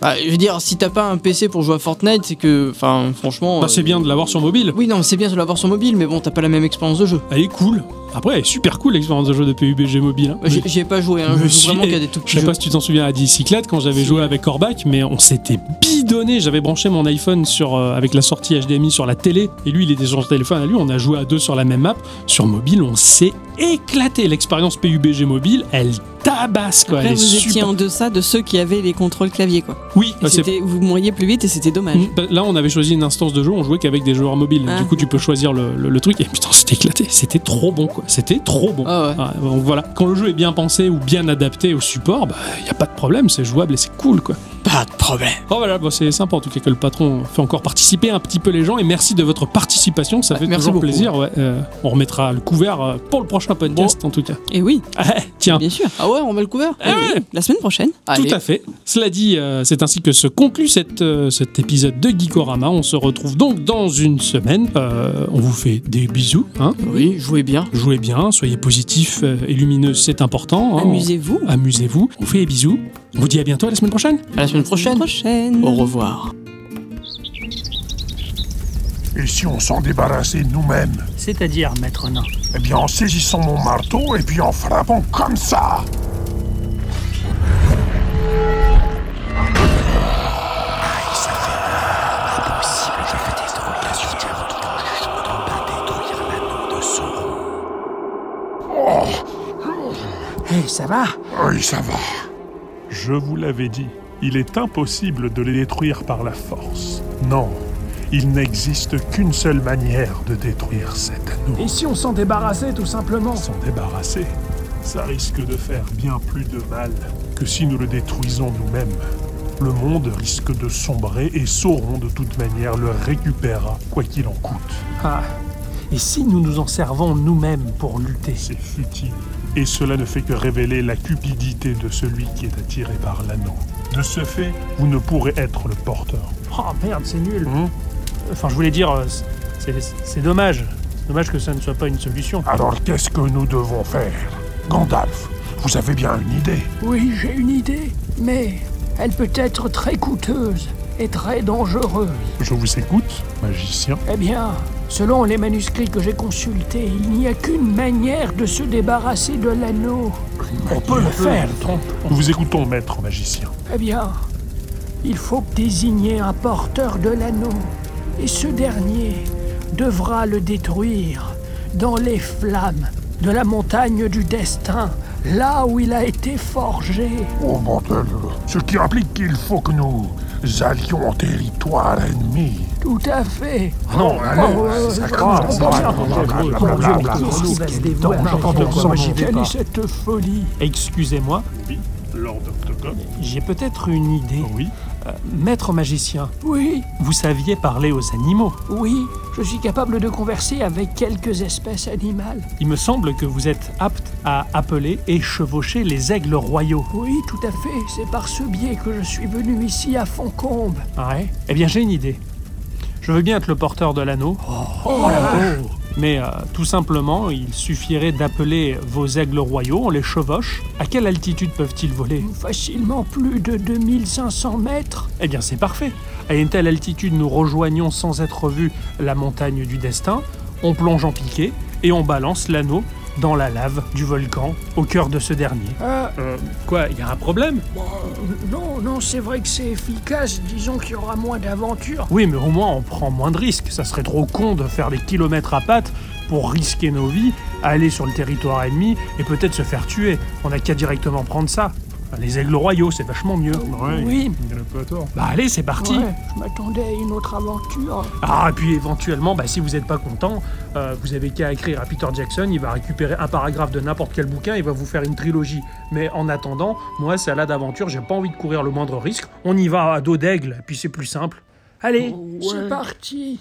Bah, je veux dire, si t'as pas un PC pour jouer à Fortnite, c'est que, enfin, franchement. bah, c'est euh, bien de l'avoir sur mobile. Oui, non, c'est bien de l'avoir sur mobile, mais bon, t'as pas la même expérience de jeu. Elle est cool. Après, elle est super cool l'expérience de jeu de PUBG mobile. hein. Bah, J'y ai pas joué, hein, Je je joue vraiment qu'à des tout Je petits sais jeux. pas si tu t'en souviens à Dicyclette quand j'avais joué avec Corbac, mais on s'était bidonné. J'avais branché mon iPhone sur, euh, avec la sortie HDMI sur la télé et lui il était sur son téléphone à lui. On a joué à deux sur la même map. Sur mobile, on s'est éclaté. L'expérience PUBG mobile, elle tabasse quoi. Après, elle est vous étiez super. en deçà de ceux qui avaient les contrôles clavier, quoi. Oui, bah, vous mouriez plus vite et c'était dommage. Mm, bah, Là, on avait choisi une instance de jeu, on jouait qu'avec des joueurs mobiles. Ah. Du coup, tu peux choisir le, le- le truc. Et putain, c'était éclaté. C'était trop bon, quoi. C'était trop bon. Ah ouais. Ah, donc voilà. Quand le jeu est bien pensé ou bien adapté au support, bah, y a pas de problème, c'est jouable et c'est cool, quoi. Bah, Pas de problème. Oh voilà, bon, c'est sympa en tout cas que le patron fait encore participer un petit peu les gens et merci de votre participation, ça Ah, fait merci toujours beaucoup. plaisir. ouais. Euh, on remettra le couvert euh, pour le prochain podcast en tout cas. Et oui, Tiens, bien sûr. Ah ouais, on met le couvert Ah ouais. La semaine prochaine. Allez. Tout à fait. Cela dit, euh, c'est ainsi que se conclut cette, euh, cet épisode de Geekorama. On se retrouve donc dans une semaine. Euh, on vous fait des bisous. Hein. Oui, jouez bien. Jouez bien, soyez positifs euh, et lumineux, c'est important. hein. Amusez-vous. Amusez-vous. On vous fait des bisous. On vous dit à bientôt à la semaine prochaine. À la semaine prochaine. prochaine. Au revoir. Et si on s'en débarrassait nous-mêmes? C'est-à-dire, maître nain. Eh bien, en saisissant mon marteau et puis en frappant comme ça ça va Oui, ça va. Je vous l'avais dit, il est impossible de les détruire par la force. Non, il n'existe qu'une seule manière de détruire cet anneau. Et si on s'en débarrassait, tout simplement S'en débarrasser, ça risque de faire bien plus de mal que si nous le détruisons nous-mêmes. Le monde risque de sombrer et Sauron de toute manière le récupérera, quoi qu'il en coûte. Ah. Et si nous nous en servons nous-mêmes pour lutter? C'est futile. Et cela ne fait que révéler la cupidité de celui qui est attiré par l'anneau. De ce fait, vous ne pourrez être le porteur. Oh merde, c'est nul Hmm Enfin, je voulais dire, euh, c'est c'est dommage. Dommage que ça ne soit pas une solution. Alors qu'est-ce que nous devons faire? Gandalf, vous avez bien une idée Oui, j'ai une idée, mais elle peut être très coûteuse et très dangereuse. Je vous écoute, magicien. Eh bien, selon les manuscrits que j'ai consultés, il n'y a qu'une manière de se débarrasser de l'anneau. On peut le faire, Nous vous écoutons, maître magicien. Eh bien, il faut désigner un porteur de l'anneau, et ce dernier devra le détruire dans les flammes de la montagne du destin, là où il a été forgé. Oh bordel Ce qui implique qu'il faut que nous allions en territoire ennemi. Tout à fait. Non, Oh, euh, ça euh, commence. Quelle est cette folie Excusez-moi, Oui, Lord Octogone. j'ai peut-être une idée. Oui. Euh, maître magicien, Oui, vous saviez parler aux animaux. oui, je suis capable de converser avec quelques espèces animales. Il me semble que vous êtes apte à appeler et chevaucher les aigles royaux. Oui, tout à fait, c'est par ce biais que je suis venu ici à Foncombe. Ouais. Eh bien, j'ai une idée. Je veux bien être le porteur de l'anneau. Oh la vache. Mais euh, tout simplement, il suffirait d'appeler vos aigles royaux, on les chevauche. À quelle altitude peuvent-ils voler? Facilement plus de 2500 mètres. Eh bien, c'est parfait. À une telle altitude, nous rejoignons sans être vus la montagne du destin, on plonge en piqué et on balance l'anneau dans la lave du volcan au cœur de ce dernier. Ah, Euh, quoi, il y a un problème? Bon, euh, non, non, c'est vrai que c'est efficace. Disons qu'il y aura moins d'aventures. Oui, mais au moins on prend moins de risques. Ça serait trop con de faire des kilomètres à pattes pour risquer nos vies, aller sur le territoire ennemi et peut-être se faire tuer. On n'a qu'à directement prendre ça. Les aigles royaux, c'est vachement mieux. Oui, Il a pas à tort. Bah allez, c'est parti ouais, je m'attendais à une autre aventure. Ah, et puis éventuellement, bah, si vous n'êtes pas content, euh, vous avez qu'à écrire à Peter Jackson, il va récupérer un paragraphe de n'importe quel bouquin, il va vous faire une trilogie. Mais en attendant, moi, c'est à la d'aventure, j'ai pas envie de courir le moindre risque. On y va à dos d'aigle, et puis c'est plus simple. Allez C'est parti.